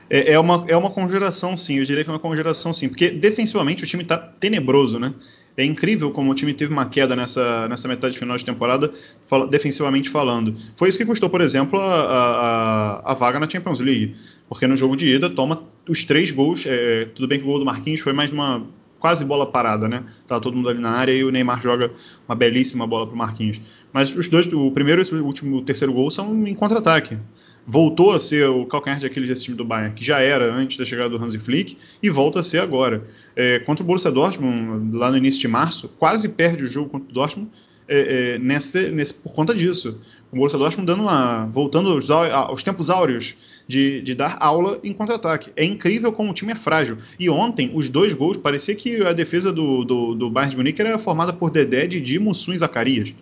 É, é, uma, é uma conjuração, sim. Eu diria que é uma conjuração, sim. Porque defensivamente o time está tenebroso, né? É incrível como o time teve uma queda nessa, nessa metade final de temporada, defensivamente falando. Foi isso que custou, por exemplo, a, a, a vaga na Champions League. Porque no jogo de ida toma os três gols. É, tudo bem que o gol do Marquinhos foi mais uma quase bola parada, né? Tava todo mundo ali na área e o Neymar joga uma belíssima bola pro Marquinhos. Mas os dois, o primeiro e o último, o terceiro gol são em contra-ataque voltou a ser o calcanhar de Aquiles desse time do Bayern, que já era antes da chegada do Hansi Flick, e volta a ser agora. É, contra o Borussia Dortmund, lá no início de março, quase perde o jogo contra o Dortmund é, é, nesse, nesse, por conta disso. O Borussia Dortmund dando uma, voltando aos, aos tempos áureos de, de, dar aula em contra-ataque. É incrível como o time é frágil. E ontem, os dois gols, parecia que a defesa do, do, do Bayern de Munique era formada por Dedé, Didi, Mussum e Zacarias.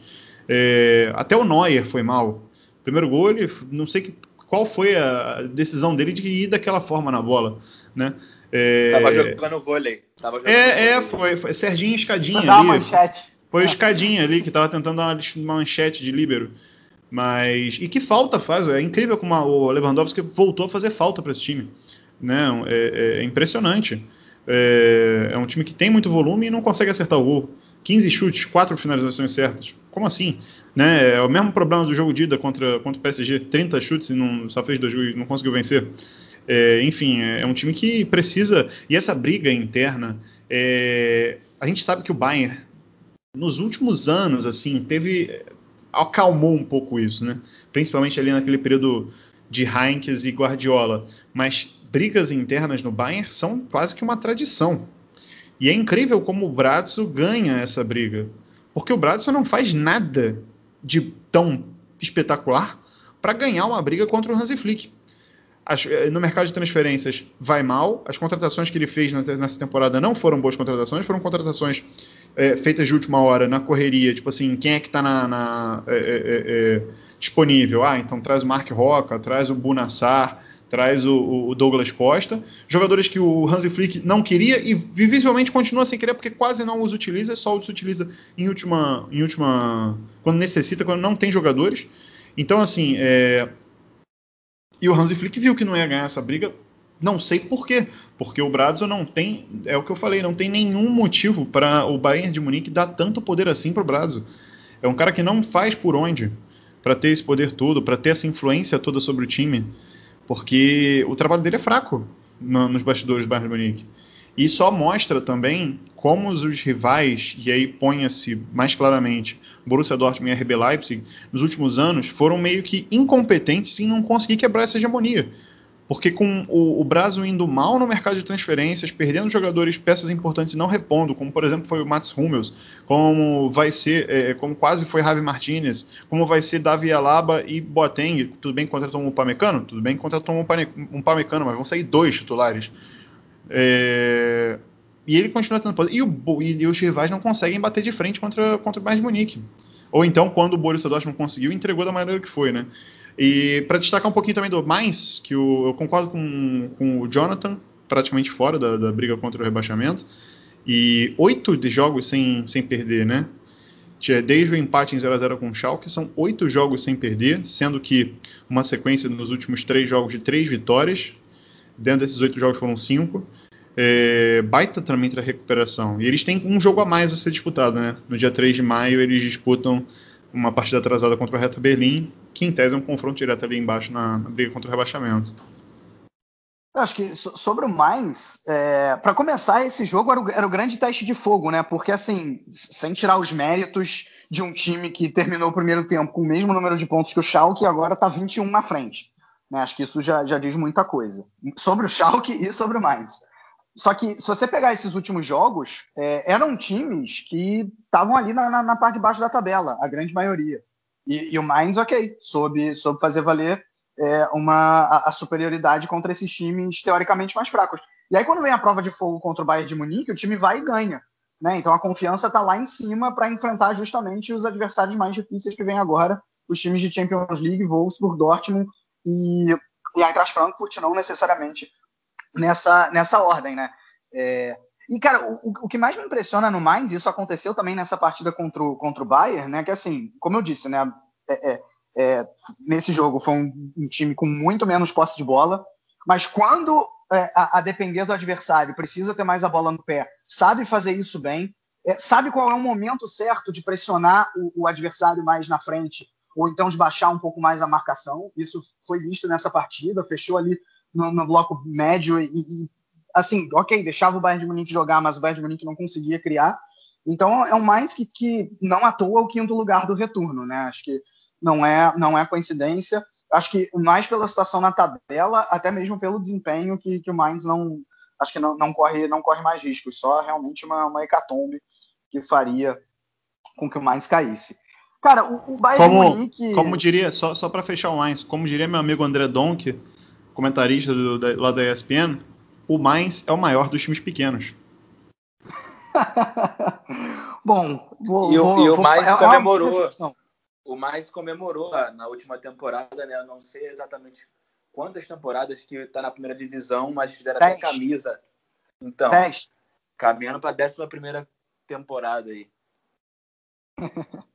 É, até o Neuer foi mal. Primeiro gol, ele não sei que qual foi a decisão dele de ir daquela forma na bola, né? É... Tava jogando vôlei. Tava jogando é, é, foi, foi Serginho Escadinha ali. Uma manchete. Foi o é. Escadinha ali que tava tentando dar uma manchete de líbero. Mas. E que falta faz, é incrível como o Lewandowski voltou a fazer falta para esse time. Né? É, é impressionante. É, é, um time que tem muito volume e não consegue acertar o gol. 15 chutes, 4 finalizações certas. Como assim? Né? É o mesmo problema do jogo de ida contra, contra o PSG, 30 chutes e não, só fez dois e não conseguiu vencer. É, enfim, é, é um time que precisa. E essa briga interna, é, a gente sabe que o Bayern, nos últimos anos, assim, teve. acalmou um pouco isso, né? Principalmente ali naquele período de Heinz e Guardiola. Mas brigas internas no Bayern são quase que uma tradição. E é incrível como o Brazzo ganha essa briga. Porque o Brazzo não faz nada de tão espetacular para ganhar uma briga contra o Hansi Flick. As, eh, no mercado de transferências vai mal, as contratações que ele fez nessa temporada não foram boas contratações, foram contratações é, feitas de última hora na correria, tipo assim, quem é que está na, na é, é, disponível? Ah, então traz o Mark Roca, traz o Bunassar, traz o, o, Douglas Costa, jogadores que o Hansi Flick não queria e visivelmente continua sem querer porque quase não os utiliza, só os utiliza em última, em última quando necessita, quando não tem jogadores. Então assim, é... e o Hansi Flick viu que não ia ganhar essa briga, não sei por quê, porque o Brazzo não tem, é o que eu falei, não tem nenhum motivo para o Bayern de Munique dar tanto poder assim para o Brazzo. É um cara que não faz por onde para ter esse poder todo, para ter essa influência toda sobre o time porque o trabalho dele é fraco no, nos bastidores do Bayern de Munique. E só mostra também como os rivais, e aí ponha-se mais claramente Borussia Dortmund e RB Leipzig, nos últimos anos foram meio que incompetentes em não conseguir quebrar essa hegemonia. Porque com o, o Brasil indo mal no mercado de transferências, perdendo jogadores, peças importantes e não repondo, como por exemplo foi o Mats Hummels, como vai ser, é, como quase foi Javi Martinez, como vai ser Davi Alaba e Boateng, tudo bem contratou um Pamecano? Tudo bem contratou um Pamecano, mas vão sair dois titulares. É, e ele continua tendo e, o, e, os rivais não conseguem bater de frente contra, contra o Bayern de Munique. Ou então, quando o Borussia Dortmund conseguiu, entregou da maneira que foi, né? E para destacar um pouquinho também do mais, que o, eu concordo com, com, o Jonathan, praticamente fora da, da, briga contra o rebaixamento. E oito de jogos sem, sem perder, né? Desde o empate em 0x0 com o Schalke, são oito jogos sem perder, sendo que uma sequência nos últimos três jogos de três vitórias. Dentro desses oito jogos foram cinco. É, baita também da recuperação. E eles têm um jogo a mais a ser disputado, né? No dia 3 de maio eles disputam uma partida atrasada contra o Hertha Berlim, que em tese é um confronto direto ali embaixo na, na briga contra o rebaixamento. Eu acho que sobre o Mainz, é, para começar, esse jogo era o, era o, grande teste de fogo, né? Porque, assim, sem tirar os méritos de um time que terminou o primeiro tempo com o mesmo número de pontos que o Schalke e agora está 21 na frente. Né? Acho que isso já, já diz muita coisa. Sobre o Schalke e sobre o Mainz. Só que se você pegar esses últimos jogos, é, eram times que estavam ali na, na, na, parte de baixo da tabela, a grande maioria. E, e o Mainz, ok, soube, soube fazer valer é, uma, a, a, superioridade contra esses times teoricamente mais fracos. E aí, quando vem a prova de fogo contra o Bayern de Munique, o time vai e ganha. Né? Então a confiança está lá em cima para enfrentar justamente os adversários mais difíceis que vem agora, os times de Champions League, Wolfsburg, Dortmund e, e Eintracht Frankfurt, não necessariamente nessa, nessa ordem, né? É, e, cara, o, o, que mais me impressiona no Mainz, isso aconteceu também nessa partida contra o, contra o Bayern, né? Que assim, como eu disse, né? É, é, é nesse jogo foi um, um, time com muito menos posse de bola, mas quando é, a, a, depender do adversário precisa ter mais a bola no pé, sabe fazer isso bem, é, sabe qual é o momento certo de pressionar o, o adversário mais na frente, ou então de baixar um pouco mais a marcação. Isso foi visto nessa partida, fechou ali no, no bloco médio e, e, assim, ok, deixava o Bayern de Munique jogar, mas o Bayern de Munique não conseguia criar. Então é um mais que, que não atua o quinto lugar do retorno, né? Acho que não é, não é coincidência. Acho que mais pela situação na tabela, até mesmo pelo desempenho que, que o Mainz não acho que não, não corre não corre mais riscos, só realmente uma, uma hecatombe que faria com que o Mainz caísse. Cara, o, o Bayern como, de Munique... Como diria, só, só para fechar o Mainz, como diria meu amigo André Donk, comentarista do, da, lá da ESPN, o Mainz é o maior dos times pequenos. Bom, vou, e, vou, e o Mainz é comemorou. O Mainz comemorou na última temporada, né? Eu não sei exatamente quantas temporadas que está na primeira divisão, mas fizeram até camisa. Então, Dez. caminhando para a décima primeira temporada aí.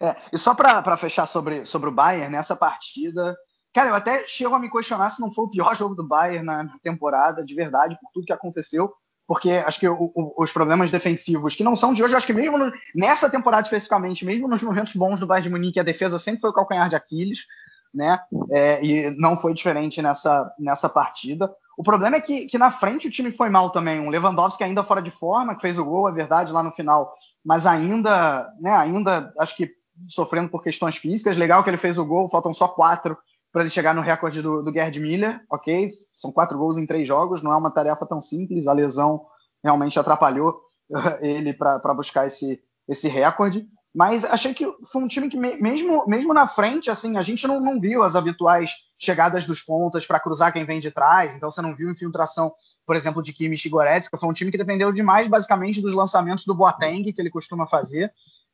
é, e só para fechar sobre, sobre o Bayern, nessa partida, Cara, eu até chego a me questionar se não foi o pior jogo do Bayern na, temporada, de verdade, por tudo que aconteceu. Porque acho que o, o, os problemas defensivos, que não são de hoje, acho que mesmo no, nessa temporada especificamente, mesmo nos momentos bons do Bayern de Munique, a defesa sempre foi o calcanhar de Aquiles, né? É, e não foi diferente nessa, nessa partida. O problema é que, que na frente o time foi mal também. Um Lewandowski ainda fora de forma, que fez o gol, é verdade, lá no final, mas ainda, né, ainda acho que sofrendo por questões físicas. Legal que ele fez o gol, faltam só quatro para ele chegar no recorde do, do Gerd Miller, ok? São quatro gols em três jogos, não é uma tarefa tão simples, a lesão realmente atrapalhou ele para buscar esse, esse recorde. Mas achei que foi um time que, mesmo, mesmo na frente, assim, a gente não, não viu as habituais chegadas dos pontas para cruzar quem vem de trás. Então você não viu infiltração, por exemplo, de Kimmich e Goretzka. Foi um time que dependeu demais, basicamente, dos lançamentos do Boateng, que ele costuma fazer.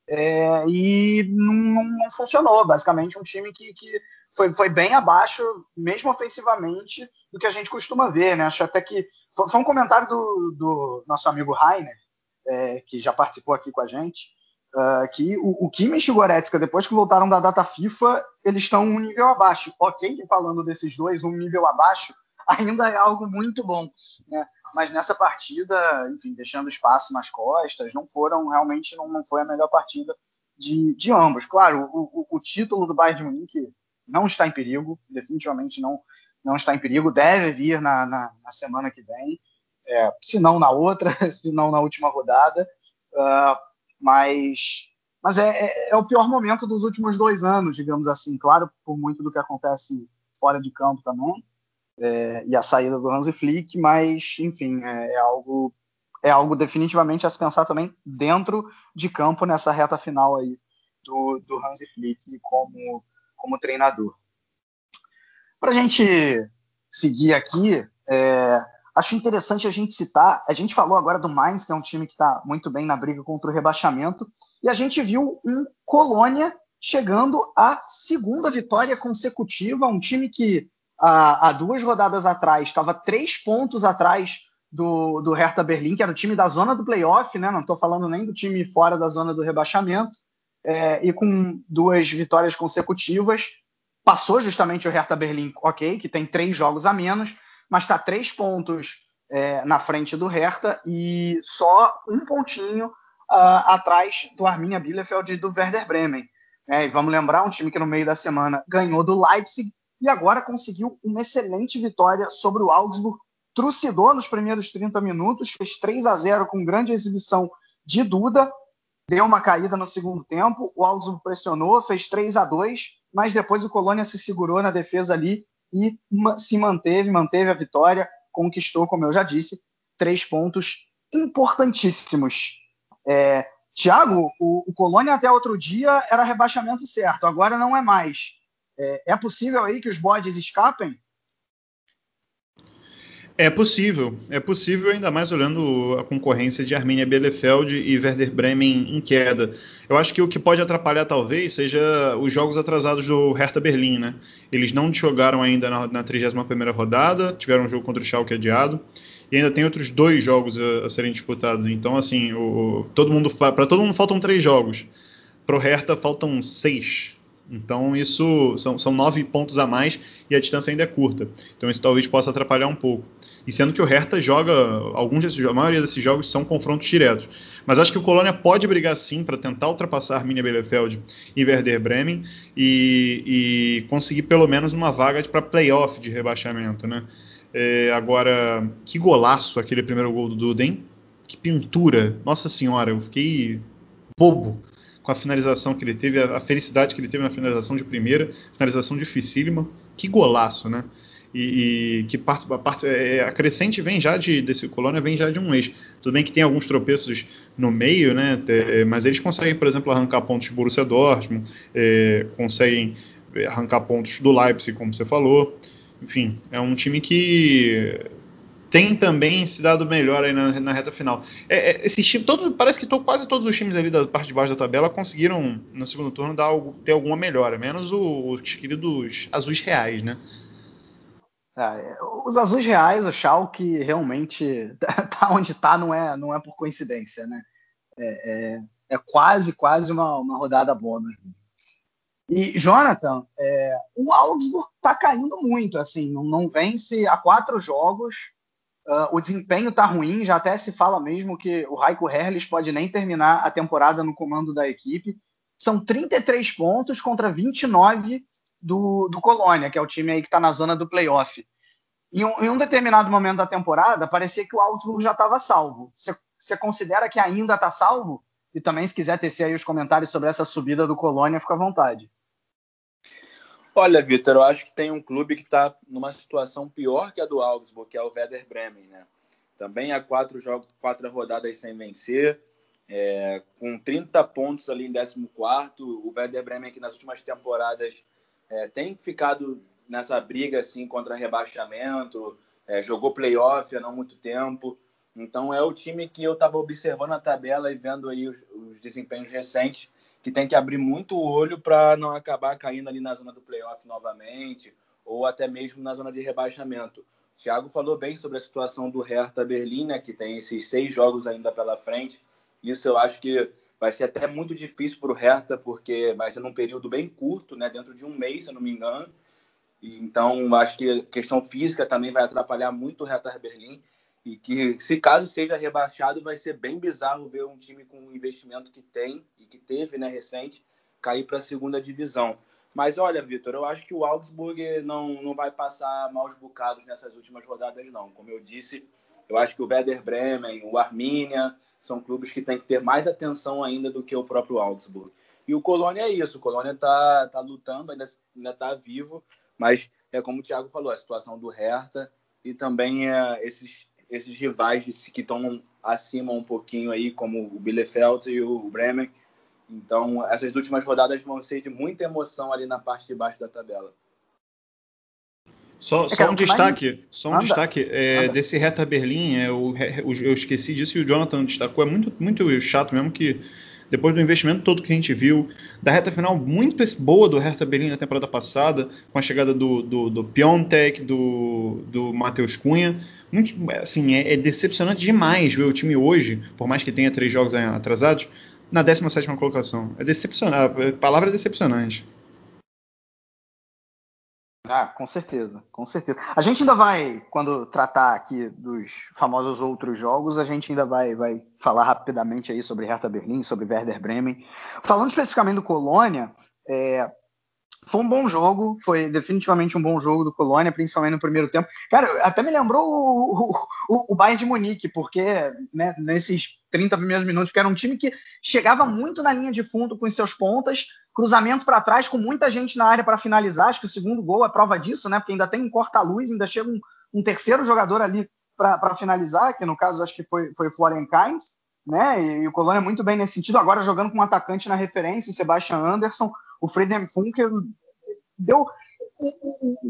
É, e não, não, funcionou. Basicamente, um time que, que foi, foi, bem abaixo, mesmo ofensivamente, do que a gente costuma ver. Né? Acho até que. Foi, um comentário do, do nosso amigo Rainer, é, que já participou aqui com a gente Uh, que o, o Kimmich e o Goretzka, depois que voltaram da data FIFA, eles estão um nível abaixo. Ok, falando desses dois, um nível abaixo, ainda é algo muito bom. Né? Mas nessa partida, enfim, deixando espaço nas costas, não foram, realmente não, não foi a melhor partida de, de ambos. Claro, o, o, o título do Bayern de Munique não está em perigo, definitivamente não, não está em perigo, deve vir na, na, na semana que vem, é, se não na outra, se não na última rodada. Uh, mas, mas é, é, é, o pior momento dos últimos dois anos, digamos assim. Claro, por muito do que acontece fora de campo também, é, e a saída do Hansi Flick, mas, enfim, é, é, algo é algo definitivamente a se pensar também dentro de campo nessa reta final aí do, do Hansi Flick como, como treinador. Para a gente seguir aqui, é, Acho interessante a gente citar, a gente falou agora do Mainz, que é um time que está muito bem na briga contra o rebaixamento, e a gente viu um Colônia chegando à segunda vitória consecutiva, um time que há, duas rodadas atrás estava três pontos atrás do, do Hertha Berlim, que era o time da zona do playoff, né? não estou falando nem do time fora da zona do rebaixamento, é, e com duas vitórias consecutivas, passou justamente o Hertha Berlim, ok, que tem três jogos a menos, mas está três pontos é, na frente do Hertha e só um pontinho uh, atrás do Arminia Bielefeld e do Werder Bremen. É, e vamos lembrar, um time que no meio da semana ganhou do Leipzig e agora conseguiu uma excelente vitória sobre o Augsburg. Trucidou nos primeiros 30 minutos, fez 3 a 0 com grande exibição de Duda, deu uma caída no segundo tempo, o Augsburg pressionou, fez 3 a 2 mas depois o Colônia se segurou na defesa ali e se manteve, manteve a vitória, conquistou, como eu já disse, três pontos importantíssimos. É, Tiago, o, o Colônia até outro dia era rebaixamento certo, agora não é mais. É, é possível aí que os bodes escapem? É possível, é possível, ainda mais olhando a concorrência de Arminia Bielefeld e Werder Bremen em queda. Eu acho que o que pode atrapalhar talvez seja os jogos atrasados do Hertha Berlim, né? Eles não jogaram ainda na, na 31ª rodada, tiveram um jogo contra o Schalke adiado, e ainda tem outros dois jogos a, a serem disputados. Então, assim, o, todo mundo para todo mundo faltam três jogos. Para o Hertha faltam seis. Então isso são, são nove pontos a mais e a distância ainda é curta. Então isso talvez possa atrapalhar um pouco. E sendo que o Hertha joga alguns desses a maioria desses jogos são confrontos diretos. Mas acho que o Colônia pode brigar sim para tentar ultrapassar Arminia Bielefeld e Werder Bremen e, e conseguir pelo menos uma vaga para playoff de rebaixamento, né? É, agora, que golaço aquele primeiro gol do Duda, hein? Que pintura! Nossa senhora, eu fiquei bobo com a finalização que ele teve, a, a felicidade que ele teve na finalização de primeira, finalização dificílima. Que golaço, né? E, e que parte, a, parte, é, a crescente vem já de desse Colônia vem já de um mês. Tudo bem que tem alguns tropeços no meio, né? É, mas eles conseguem, por exemplo, arrancar pontos de Borussia Dortmund, é, conseguem arrancar pontos do Leipzig, como você falou. Enfim, é um time que tem também se dado melhor aí na, na reta final. É, é, esse time, todo, parece que tô, quase todos os times ali da parte de baixo da tabela conseguiram no segundo turno dar algo, ter alguma melhora, menos o, os queridos azuis reais, né? É, os azuis reais, o Schalke realmente tá onde tá não é, não é por coincidência, né? É, é, é quase, quase uma, uma rodada bônus. E, Jonathan, é, o Augsburg tá caindo muito, assim, não, não vence há quatro jogos, Uh, o desempenho está ruim, já até se fala mesmo que o Raiko Herles pode nem terminar a temporada no comando da equipe. São 33 pontos contra 29 do, do Colônia, que é o time aí que está na zona do playoff. Em um, em um, determinado momento da temporada, parecia que o Augsburg já estava salvo. Você considera que ainda está salvo? E também, se quiser tecer aí os comentários sobre essa subida do Colônia, fica à vontade. Olha, Vitor, eu acho que tem um clube que está numa situação pior que a do Augsburg, que é o Werder Bremen, né? Também há quatro jogos, quatro rodadas sem vencer. é, com 30 pontos ali em 14. O Werder Bremen, que nas últimas temporadas é, tem ficado nessa briga assim contra rebaixamento, é, jogou playoff há não muito tempo. Então é o time que eu estava observando a tabela e vendo aí os, os, desempenhos recentes, que tem que abrir muito o olho para não acabar caindo ali na zona do playoff novamente, ou até mesmo na zona de rebaixamento. Thiago falou bem sobre a situação do Hertha Berlim, né, que tem esses seis jogos ainda pela frente. Isso eu acho que vai ser até muito difícil para o Hertha, porque vai ser num período bem curto, né, dentro de um mês, se eu não me engano. Então, acho que a questão física também vai atrapalhar muito o Hertha Berlim. E que, se caso seja rebaixado, vai ser bem bizarro ver um time com o investimento que tem e que teve né, recente cair para a segunda divisão. Mas olha, Vitor, eu acho que o Augsburg não, não vai passar maus bocados nessas últimas rodadas, não. Como eu disse, eu acho que o Werder Bremen, o Arminia, são clubes que têm que ter mais atenção ainda do que o próprio Augsburg. E o Colônia é isso, o Colônia está tá lutando, ainda está vivo, mas é como o Thiago falou, a situação do Hertha e também é, esses, esses rivais que estão acima um pouquinho aí, como o Bielefeld e o Bremen. Então, essas últimas rodadas vão ser de muita emoção ali na parte de baixo da tabela. Só, é, só um destaque, mais... só um Anda. destaque é, desse Hertha Berlim, é, o, eu esqueci disso e o Jonathan destacou, é muito, muito chato mesmo que depois do investimento todo que a gente viu, da reta final muito boa do Hertha Berlim na temporada passada, com a chegada do, do, do Piontek, do, do Matheus Cunha, muito, assim, é, é, decepcionante demais ver o time hoje, por mais que tenha três jogos atrasados, na 17 colocação. É decepcionante, a palavra é decepcionante. Ah, com certeza, com certeza. A gente ainda vai, quando tratar aqui dos famosos outros jogos, a gente ainda vai, vai falar rapidamente aí sobre Hertha Berlim, sobre Werder Bremen. Falando especificamente do Colônia, é, foi um bom jogo, foi definitivamente um bom jogo do Colônia, principalmente no primeiro tempo. Cara, até me lembrou o, o, o Bayern de Munique, porque né, nesses 30 primeiros minutos, que era um time que chegava muito na linha de fundo com os seus pontas, cruzamento para trás, com muita gente na área para finalizar. Acho que o segundo gol é prova disso, né? Porque ainda tem um corta-luz, ainda chega um, um terceiro jogador ali para finalizar, que no caso acho que foi, foi Florian Kainz, né? E, e o Colônia muito bem nesse sentido, agora jogando com um atacante na referência, o Sebastian Anderson o Friedhelm Funkel deu.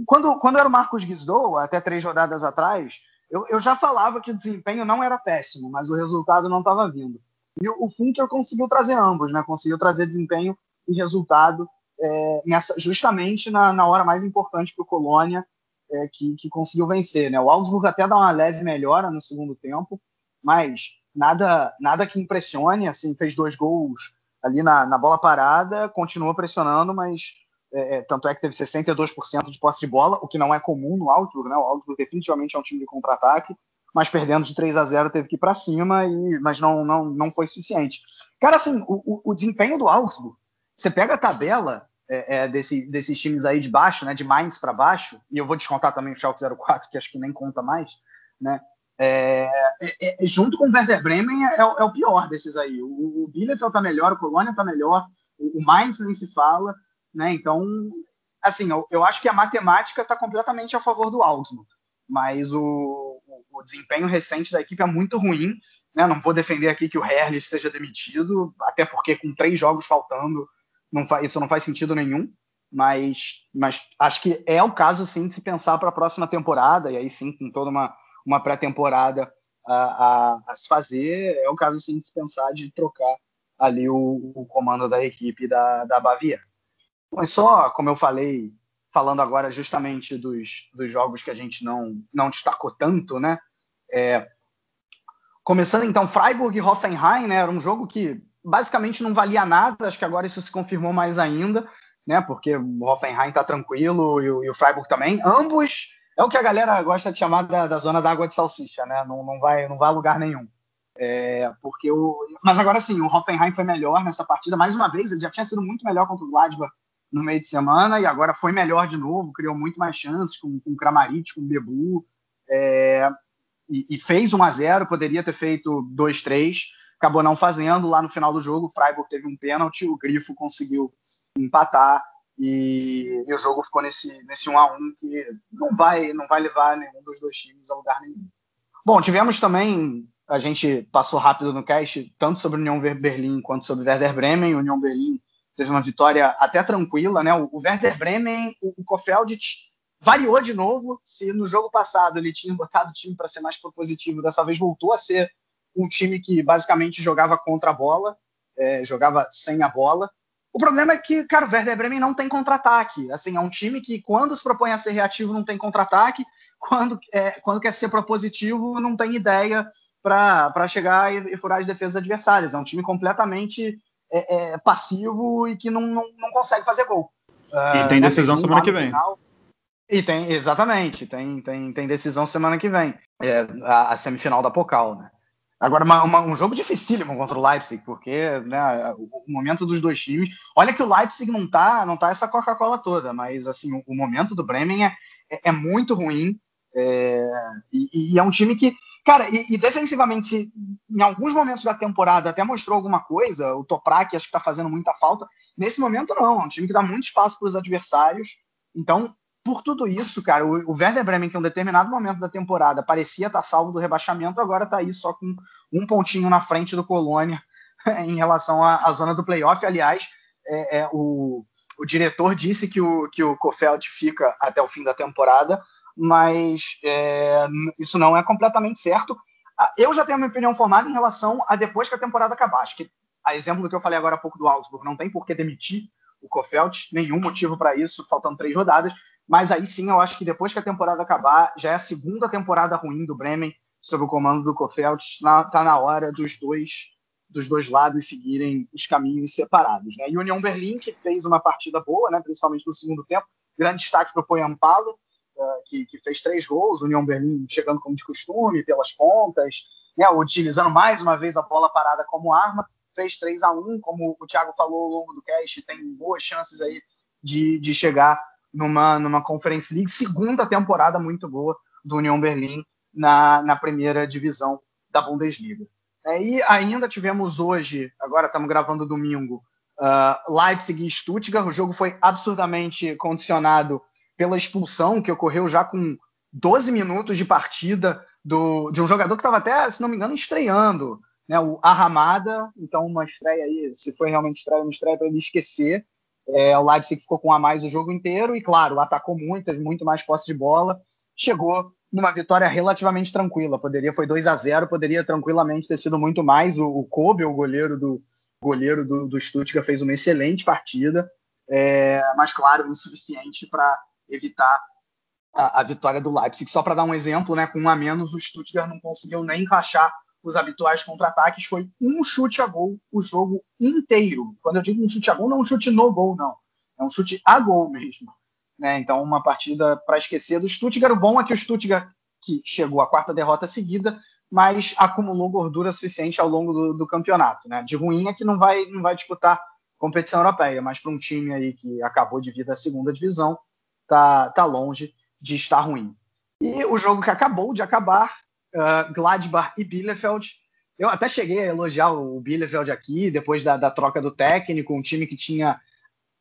Quando, quando era o Marcos Guizdou, até três rodadas atrás, eu, eu, já falava que o desempenho não era péssimo, mas o resultado não estava vindo. E o, o Funkel conseguiu trazer ambos, né? Conseguiu trazer desempenho e resultado é, nessa, justamente na, na, hora mais importante para o Colônia, é, que, que, conseguiu vencer. Né? O Augsburg até dá uma leve melhora no segundo tempo, mas nada, nada que impressione. Assim, fez dois gols ali na, na bola parada, continua pressionando, mas é, é tanto é que teve 62% de posse de bola, o que não é comum no Augsburg, né? O Augsburg definitivamente é um time de contra-ataque, mas perdendo de 3 a 0 teve que ir para cima, e, mas não, não, não foi suficiente. Cara, assim, o, o, o desempenho do Augsburg, você pega a tabela é, é, desse, desses times aí de baixo, né, de Mainz para baixo, e eu vou descontar também o Schalke 04, que acho que nem conta mais, né, é, é, é, junto com o Werder Bremen é, é, o pior desses aí. O, o Bielefeld tá melhor, o Colônia tá melhor, o, o Mainz nem se fala, né? Então, assim, eu, eu acho que a matemática está completamente a favor do Augsburg, mas o, o, desempenho recente da equipe é muito ruim. Né? Não vou defender aqui que o Herrlich seja demitido, até porque com três jogos faltando, não faz, isso não faz sentido nenhum. Mas, mas acho que é o caso sim de se pensar para a próxima temporada, e aí sim, com toda uma uma pré-temporada a, a, a, se fazer, é o caso sim de se pensar de trocar ali o, o comando da equipe da, da Baviera. Mas só, como eu falei, falando agora justamente dos, dos jogos que a gente não, não destacou tanto, né? É, começando então, Freiburg e Hoffenheim, né? Era um jogo que basicamente não valia nada, acho que agora isso se confirmou mais ainda, né? Porque o Hoffenheim está tranquilo e e o Freiburg também. Ambos é o que a galera gosta de chamar da, da zona da água de salsicha, né? Não, não, vai, não vai a lugar nenhum. É, porque o, mas agora sim, o Hoffenheim foi melhor nessa partida. Mais uma vez, ele já tinha sido muito melhor contra o Gladbach no meio de semana e agora foi melhor de novo, criou muito mais chances com, com o Kramaric, com o Bebu. É, e, e, fez 1 a 0 poderia ter feito 2 3 acabou não fazendo. Lá no final do jogo, o Freiburg teve um pênalti, o Grifo conseguiu empatar e, e, o jogo ficou nesse, nesse 1 a 1 que não vai, não vai levar nenhum dos dois times a lugar nenhum. Bom, tivemos também a gente passou rápido no cast, tanto sobre União Berlim quanto sobre Werder Bremen. O União Berlim teve uma vitória até tranquila, né? O Werder Bremen, o Kofeld variou de novo. Se no jogo passado ele tinha botado o time para ser mais propositivo, dessa vez voltou a ser um time que basicamente jogava contra a bola, é, jogava sem a bola. O problema é que, cara, o Werder Bremen não tem contra-ataque. Assim, é um time que, quando se propõe a ser reativo, não tem contra-ataque. Quando, é, quando quer ser propositivo, não tem ideia para chegar e, e, furar as defesas adversárias. É um time completamente é, é, passivo e que não, não, não consegue fazer gol. E tem uh, decisão né, semana que vem. Final. E tem, exatamente, tem, tem, tem decisão semana que vem. É, a, a semifinal da Pocal, né? Agora, uma, uma, um jogo dificílimo contra o Leipzig, porque né, o, o, momento dos dois times. Olha que o Leipzig não tá, não tá essa Coca-Cola toda, mas assim, o, o, momento do Bremen é, é, é muito ruim. É, e, e, é um time que Cara, e, e, defensivamente, em alguns momentos da temporada até mostrou alguma coisa, o Toprak acho que está fazendo muita falta. Nesse momento, não. É um time que dá muito espaço para os adversários. Então, por tudo isso, cara, o, o Werder Bremen, que em um determinado momento da temporada parecia estar tá salvo do rebaixamento, agora está aí só com um pontinho na frente do Colônia em relação à, à zona do playoff. Aliás, é, é, o, o diretor disse que o, que o Kofeld fica até o fim da temporada mas é, isso não é completamente certo. Ah, eu já tenho a minha opinião formada em relação a depois que a temporada acabar. Acho que, a exemplo do que eu falei agora há pouco do Augsburg, não tem por que demitir o Kofeld, nenhum motivo para isso, faltando três rodadas. Mas aí sim, eu acho que depois que a temporada acabar, já é a segunda temporada ruim do Bremen sob o comando do Kofeld. Está na hora dos dois dos dois lados seguirem os caminhos separados. Né? E União Berlim, que fez uma partida boa, né, principalmente no segundo tempo, grande destaque para o Poyampalo, que, que, fez três gols, União Berlim chegando como de costume, pelas pontas, né, utilizando mais uma vez a bola parada como arma, fez 3 a 1 como o Thiago falou ao longo do cast, tem boas chances aí de, de chegar numa, numa Conference League, segunda temporada muito boa do União Berlim na, na primeira divisão da Bundesliga. É, e ainda tivemos hoje, agora estamos gravando domingo, uh, Leipzig e Stuttgart. O jogo foi absurdamente condicionado pela expulsão que ocorreu já com 12 minutos de partida do, de um jogador que estava até, se não me engano, estreando, né, o Arramada. Então, uma estreia aí, se foi realmente estreia, uma estreia para ele esquecer. É, o Leipzig ficou com a mais o jogo inteiro e, claro, atacou muito, teve muito mais posse de bola. Chegou numa vitória relativamente tranquila. Poderia, foi 2 a 0 poderia tranquilamente ter sido muito mais. O, o Kobe, o goleiro do goleiro do, do Stuttgart, fez uma excelente partida, é, mas, claro, insuficiente para evitar a, a vitória do Leipzig. Só para dar um exemplo, né, com um a menos, o Stuttgart não conseguiu nem encaixar os habituais contra-ataques. Foi um chute a gol o jogo inteiro. Quando eu digo um chute a gol, não é um chute no gol, não. É um chute a gol mesmo. Né? Então, uma partida para esquecer do Stuttgart. O bom é que o Stuttgart, que chegou à quarta derrota seguida, mas acumulou gordura suficiente ao longo do, do campeonato. Né? De ruim é que não vai, não vai disputar competição europeia, mas para um time aí que acabou de vir da segunda divisão, tá, tá longe de estar ruim. E o jogo que acabou de acabar, uh, Gladbach e Bielefeld. Eu até cheguei a elogiar o Bielefeld aqui, depois da, da troca do técnico, um time que tinha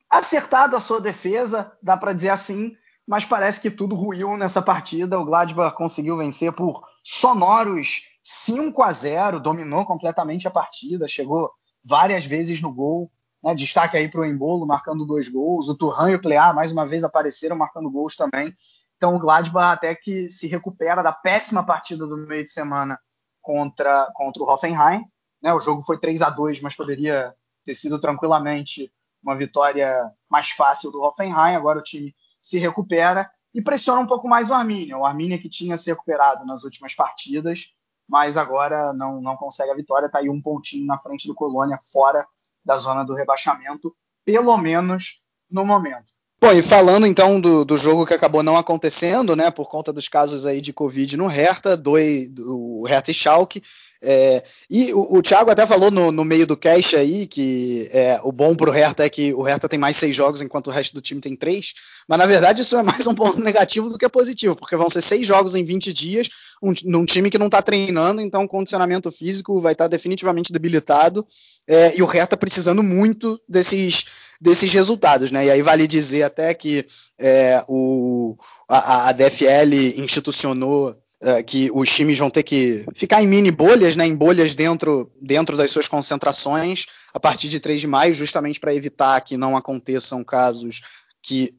acertado a sua defesa, dá para dizer assim, mas parece que tudo ruiu nessa partida. O Gladbach conseguiu vencer por sonoros 5 a 0, dominou completamente a partida, chegou várias vezes no gol. Né? Destaque aí para o Embolo, marcando dois gols. O Turhan e o Plear, mais uma vez, apareceram marcando gols também. Então o Gladbach até que se recupera da péssima partida do meio de semana contra, contra o Hoffenheim. Né? O jogo foi 3 a 2 mas poderia ter sido tranquilamente uma vitória mais fácil do Hoffenheim. Agora o time se recupera e pressiona um pouco mais o Arminia. O Arminia que tinha se recuperado nas últimas partidas, mas agora não, não consegue a vitória. Está aí um pontinho na frente do Colônia, fora da zona do rebaixamento, pelo menos no momento. Bom, e falando então do, do jogo que acabou não acontecendo, né, por conta dos casos aí de Covid no Hertha, do, do Hertha e Schalke, é, e o, o Thiago até falou no, no, meio do cast aí que é, o bom pro Hertha é que o Hertha tem mais seis jogos enquanto o resto do time tem três, mas na verdade isso é mais um ponto negativo do que positivo, porque vão ser seis jogos em 20 dias, um, num time que não está treinando, então o condicionamento físico vai estar tá definitivamente debilitado, é, e o Hertha precisando muito desses desses resultados, né? E aí vale dizer até que é, o, a, a DFL institucionou é, que os times vão ter que ficar em mini bolhas, né, em bolhas dentro, dentro das suas concentrações a partir de 3 de maio, justamente para evitar que não aconteçam casos que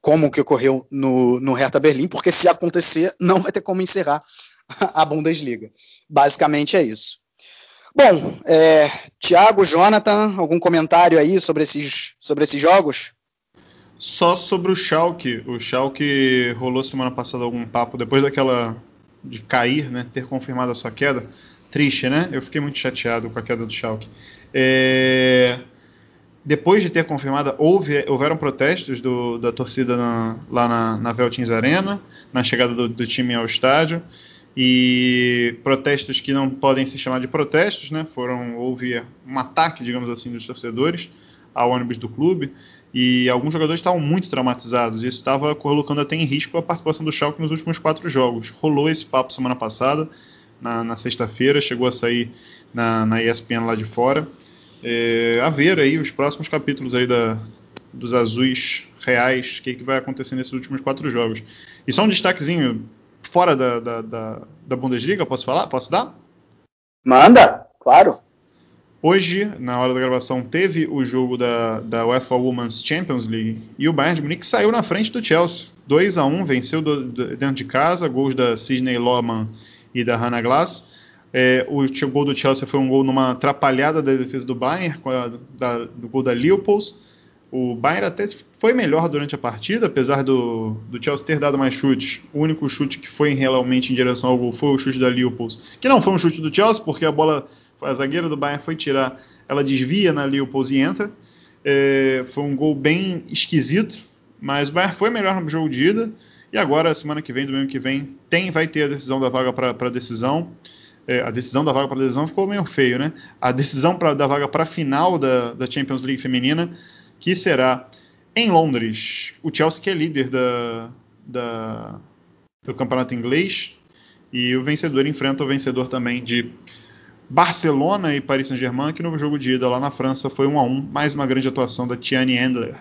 como o que ocorreu no, no Hertha Berlim, porque se acontecer, não vai ter como encerrar a Bundesliga. Basicamente é isso. Bom, é, Tiago, Jonathan, algum comentário aí sobre esses, sobre esses jogos? Só sobre o Schalke. O Schalke rolou semana passada algum papo depois daquela de cair, né, ter confirmado a sua queda. Triste, né? Eu fiquei muito chateado com a queda do Schalke. É... Depois de ter confirmado, houve, houveram protestos do, da torcida na, lá na, na Veltins Arena, na chegada do, do time ao estádio e protestos que não podem se chamar de protestos, né? Foram houve um ataque, digamos assim, dos torcedores ao ônibus do clube e alguns jogadores estavam muito traumatizados. E isso estava colocando até em risco a participação do Schalke nos últimos quatro jogos. Rolou esse papo semana passada, na, na sexta-feira, chegou a sair na, na ESPN lá de fora. É, a ver aí os próximos capítulos aí da, dos azuis reais, o que, que vai acontecer nesses últimos quatro jogos. E só um destaquezinho fora da, da, da, da Bundesliga, posso falar? Posso dar? Manda, claro. Hoje, na hora da gravação, teve o jogo da, da UEFA Women's Champions League e o Bayern de Munique saiu na frente do Chelsea. 2 a 1 venceu do, do, dentro de casa, gols da Sidney Lohmann e da Hannah Glass. É, o, o, gol do Chelsea foi um gol numa atrapalhada da defesa do Bayern, a, da, do gol da Leopold. O Bayern até foi melhor durante a partida, apesar do, do Chelsea ter dado mais chutes. O único chute que foi realmente em direção ao gol foi o chute da Leopold, que não foi um chute do Chelsea, porque a bola, a zagueira do Bayern foi tirar, ela desvia na Leopold e entra. É, foi um gol bem esquisito, mas o Bayern foi melhor no jogo de ida. E agora, semana que vem, domingo que vem, tem, vai ter a decisão da vaga para a decisão. É, a decisão da vaga para a decisão ficou meio feio, né? A decisão pra, da vaga para a final da, da Champions League feminina que será em Londres. O Chelsea que é líder da, da, do campeonato inglês e o vencedor enfrenta o vencedor também de Barcelona e Paris Saint-Germain, que no jogo de ida lá na França foi 1 a 1 mais uma grande atuação da Tiane Endler.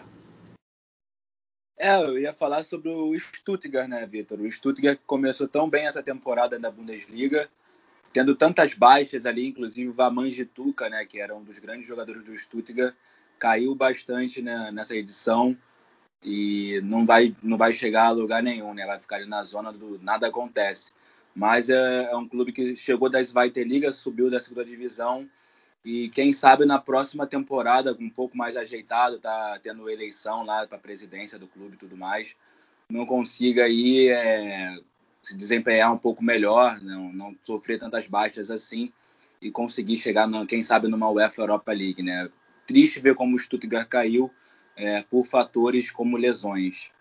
É, eu ia falar sobre o Stuttgart, né, Vitor? O Stuttgart começou tão bem essa temporada na Bundesliga, tendo tantas baixas ali, inclusive o Vaman Gituca, né, que era um dos grandes jogadores do Stuttgart, caiu bastante né, nessa edição e não vai, não vai chegar a lugar nenhum, né? Vai ficar ali na zona do nada acontece. Mas é, é um clube que chegou da Zweite Liga, subiu da segunda divisão e quem sabe na próxima temporada, um pouco mais ajeitado, tá tendo eleição lá para a presidência do clube e tudo mais, não consiga aí é, se desempenhar um pouco melhor, não, não sofrer tantas baixas assim e conseguir chegar, no, quem sabe, numa UEFA Europa League, né? Triste ver como o Stuttgart caiu é, por fatores como lesões.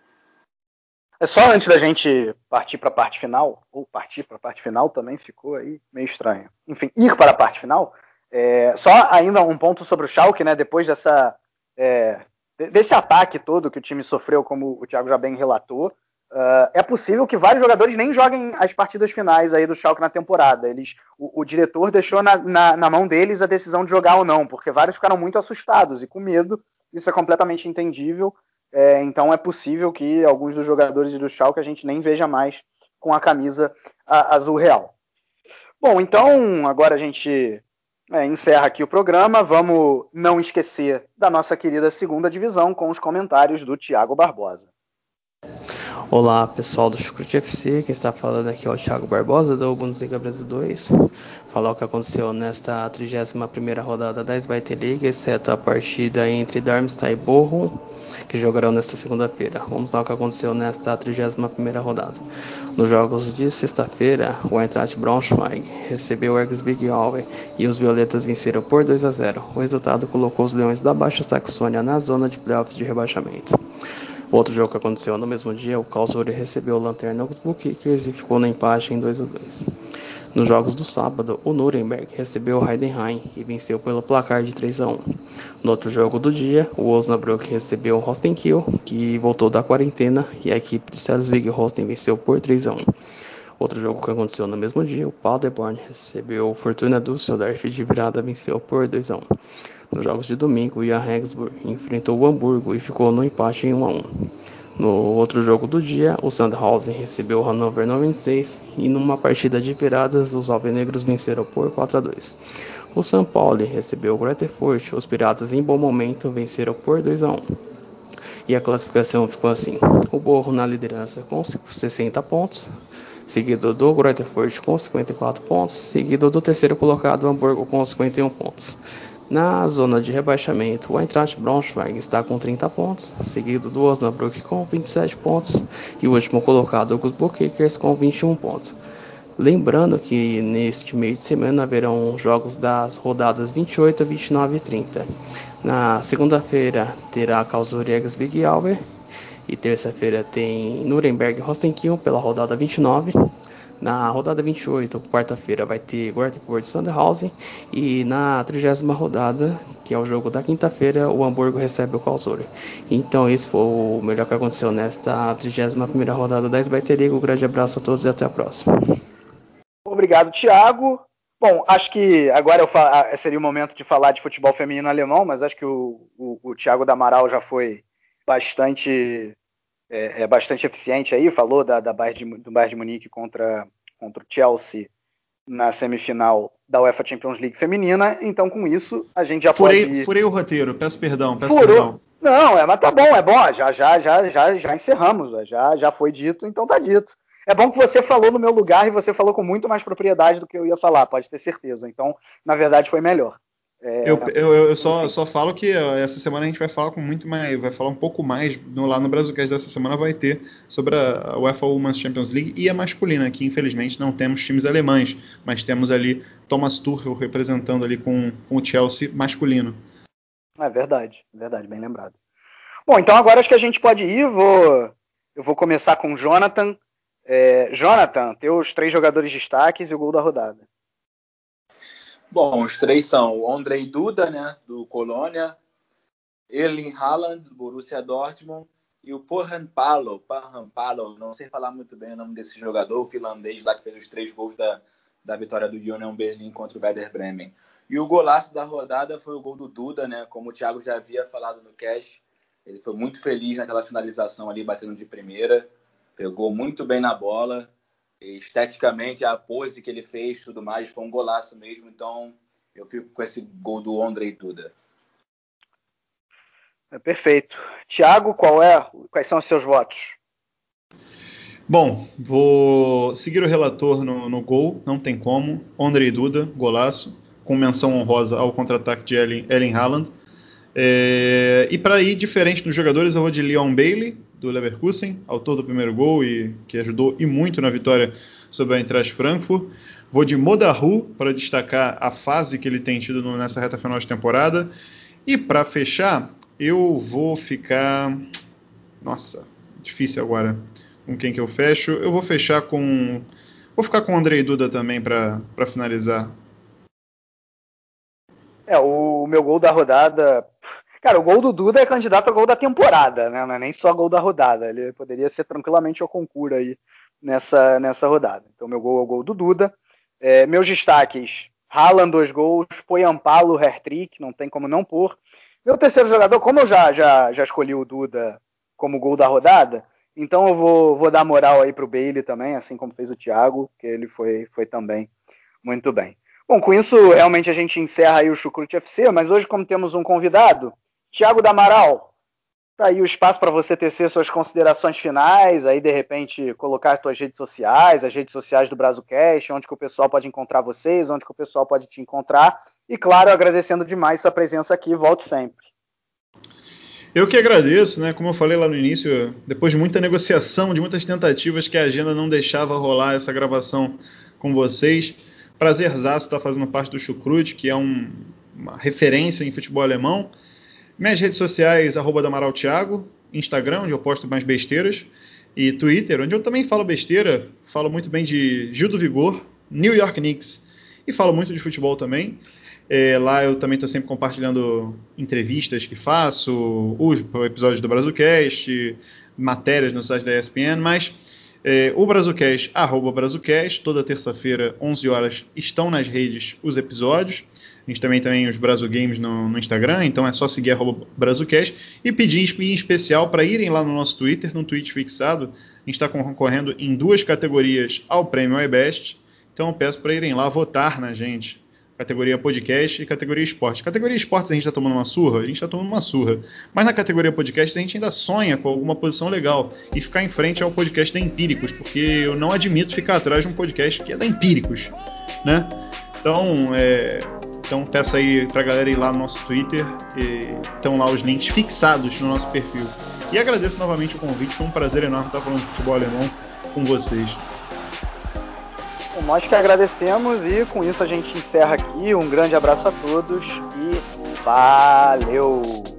É só antes da gente partir para a parte final, ou partir para a parte final também ficou aí meio estranho. Enfim, ir para a parte final. É, só ainda um ponto sobre o Schalke, né? Depois dessa é, desse ataque todo que o time sofreu, como o Thiago já bem relatou, Uh, é possível que vários jogadores nem joguem as partidas finais aí do Schalke na temporada. Eles, o, o diretor deixou na, na, na, mão deles a decisão de jogar ou não, porque vários ficaram muito assustados e com medo. Isso é completamente entendível. É, então é possível que alguns dos jogadores do Schalke a gente nem veja mais com a camisa a, azul real. Bom, então agora a gente é, encerra aqui o programa. Vamos não esquecer da nossa querida segunda divisão com os comentários do Tiago Barbosa. Olá pessoal do Chucrute FC, quem está falando aqui é o Thiago Barbosa do Bundesliga Brasil 2. Falar o que aconteceu nesta 31ª rodada da Zweite League, exceto a partida entre Darmstadt e Bochum, que jogarão nesta segunda-feira. Vamos lá o que aconteceu nesta 31ª rodada. Nos jogos de sexta-feira, o Eintracht Braunschweig recebeu o Erzbig Alve e os Violetas venceram por 2 a 0. O resultado colocou os Leões da Baixa Saxônia na zona de playoffs de rebaixamento. Outro jogo que aconteceu no mesmo dia, o Karlsruhe recebeu o Lanterna Augsburg e ficou na empate em 2 a 2. Nos jogos do sábado, o Nuremberg recebeu o Heidenheim e venceu pelo placar de 3 a 1. No outro jogo do dia, o Osnabrück recebeu o Rostenkiel, que voltou da quarentena, e a equipe de Salzburg Rosten venceu por 3 a 1. Outro jogo que aconteceu no mesmo dia, o Paderborn recebeu o Fortuna Düsseldorf de virada venceu por 2 a 1. Nos jogos de domingo, o Regensburg enfrentou o Hamburgo e ficou no empate em 1 a 1. No outro jogo do dia, o Sandhausen recebeu o Hannover 96 e numa partida de viradas, os alvinegros venceram por 4 a 2. O São Paulo recebeu o Greuther Fürth, os piratas em bom momento venceram por 2 a 1. E a classificação ficou assim: o Borro na liderança com 60 pontos, seguido do Greuther Fürth com 54 pontos, seguido do terceiro colocado Hamburgo com 51 pontos. Na zona de rebaixamento, o Eintracht Braunschweig está com 30 pontos, seguido do Osnabrück com 27 pontos e o último colocado, o Gusburg Kickers, com 21 pontos. Lembrando que neste meio de semana haverão jogos das rodadas 28, 29 e 30. Na segunda-feira terá Karlsruhe Big Alver e terça-feira tem Nuremberg Rostenkiel pela rodada 29. Na rodada 28, quarta-feira, vai ter Göteborg Sandhausen. E na trigésima rodada, que é o jogo da quinta-feira, o Hamburgo recebe o Karlsruhe. Então, esse foi o melhor que aconteceu nesta trigésima primeira rodada da League. Um grande abraço a todos e até a próxima. Obrigado, Thiago. Bom, acho que agora seria o momento de falar de futebol feminino alemão, mas acho que o, o, o Thiago Damaral já foi bastante é, é bastante eficiente aí, falou da, da Bayern de, do Bayern de Munique contra, contra o Chelsea na semifinal da UEFA Champions League feminina, então com isso a gente já furei, pode... Furei o roteiro, peço perdão, peço Furou. perdão. Não, é, mas tá bom, é bom, já, já, já, já, já encerramos, já, já foi dito, então tá dito. É bom que você falou no meu lugar e você falou com muito mais propriedade do que eu ia falar, pode ter certeza. Então, na verdade, foi melhor. É, eu, eu, eu só, só, falo que essa semana a gente vai falar com muito mais, vai falar um pouco mais no, lá no Brasilcast dessa semana vai ter sobre a UEFA Women's Champions League e a masculina, que infelizmente não temos times alemães, mas temos ali Thomas Tuchel representando ali com, com o Chelsea masculino. É verdade, verdade, bem lembrado. Bom, então agora acho que a gente pode ir, vou, eu vou começar com o Jonathan. É, Jonathan, teus três jogadores destaques e o gol da rodada. Bom, os três são o Andrei Duda, né, do Colônia, Erling Haaland, do Borussia Dortmund, e o Porran Palo, Porran Palo, não sei falar muito bem o nome desse jogador, o finlandês lá que fez os três gols da, da vitória do Union Berlin contra o Werder Bremen. E o golaço da rodada foi o gol do Duda, né, como o Thiago já havia falado no cast, ele foi muito feliz naquela finalização ali, batendo de primeira, pegou muito bem na bola, esteticamente, a pose que ele fez, tudo mais, foi um golaço mesmo. Então, eu fico com esse gol do Andrei Duda. É perfeito. Tiago, qual é, quais são os seus votos? Bom, vou seguir o relator no, no gol, não tem como. Andrei Duda, golaço, com menção honrosa ao contra-ataque de Ellen, Ellen Haaland. É, e para ir diferente dos jogadores, eu vou de Leon Bailey, do Leverkusen, autor do primeiro gol e que ajudou e muito na vitória sobre a Eintracht Frankfurt. Vou de Modahu para destacar a fase que ele tem tido nessa reta final de temporada. E para fechar, eu vou ficar. Nossa, difícil agora. Com quem que eu fecho? Eu vou fechar com. Vou ficar com o Andrei Duda também para finalizar. É, o meu gol da rodada Cara, o gol do Duda é candidato a gol da temporada, né? Não é nem só gol da rodada. Ele poderia ser tranquilamente o concurso aí nessa, nessa rodada. Então, meu gol é o gol do Duda. É, meus destaques: Haaland, dois gols, Poyampalo, hat-trick, não tem como não pôr. Meu terceiro jogador, como eu já, já, já escolhi o Duda como gol da rodada, então eu vou, vou dar moral aí pro Bailey também, assim como fez o Thiago, que ele foi, foi também muito bem. Bom, com isso, realmente a gente encerra aí o Chucrute FC, mas hoje, como temos um convidado, Tiago Damaral, tá aí o espaço para você tecer suas considerações finais, aí de repente colocar as suas redes sociais, as redes sociais do Brazucast, onde que o pessoal pode encontrar vocês, onde que o pessoal pode te encontrar. E claro, agradecendo demais sua presença aqui, volte sempre. Eu que agradeço, né? Como eu falei lá no início, depois de muita negociação, de muitas tentativas que a agenda não deixava rolar essa gravação com vocês. Prazerzaço estar fazendo parte do Chucrute, que é um, uma referência em futebol alemão. Minhas redes sociais, arroba Damaral Thiago, Instagram, onde eu posto mais besteiras, e Twitter, onde eu também falo besteira, falo muito bem de Gil do Vigor, New York Knicks, e falo muito de futebol também. É, lá eu também estou sempre compartilhando entrevistas que faço, os episódios do Brasilcast, matérias no site da ESPN, mas É, o Brazucast, arroba Brazucast, toda terça-feira, 11 horas, estão nas redes os episódios. A gente também tem os Brasil Games no, no, Instagram, então é só seguir Brazucast e pedir em especial para irem lá no nosso Twitter, no tweet fixado. A gente está concorrendo em duas categorias ao Prêmio iBest, então eu peço para irem lá votar na gente categoria podcast e categoria esporte. Categoria esportes a gente está tomando uma surra? A gente está tomando uma surra. Mas na categoria podcast a gente ainda sonha com alguma posição legal e ficar em frente ao podcast da Empíricos, porque eu não admito ficar atrás de um podcast que é da Empíricos, né? Então, é, então peço aí pra galera ir lá no nosso Twitter, estão lá os links fixados no nosso perfil. E agradeço novamente o convite, foi um prazer enorme estar falando de futebol alemão com vocês. Nós que agradecemos e com isso a gente encerra aqui. Um grande abraço a todos e valeu!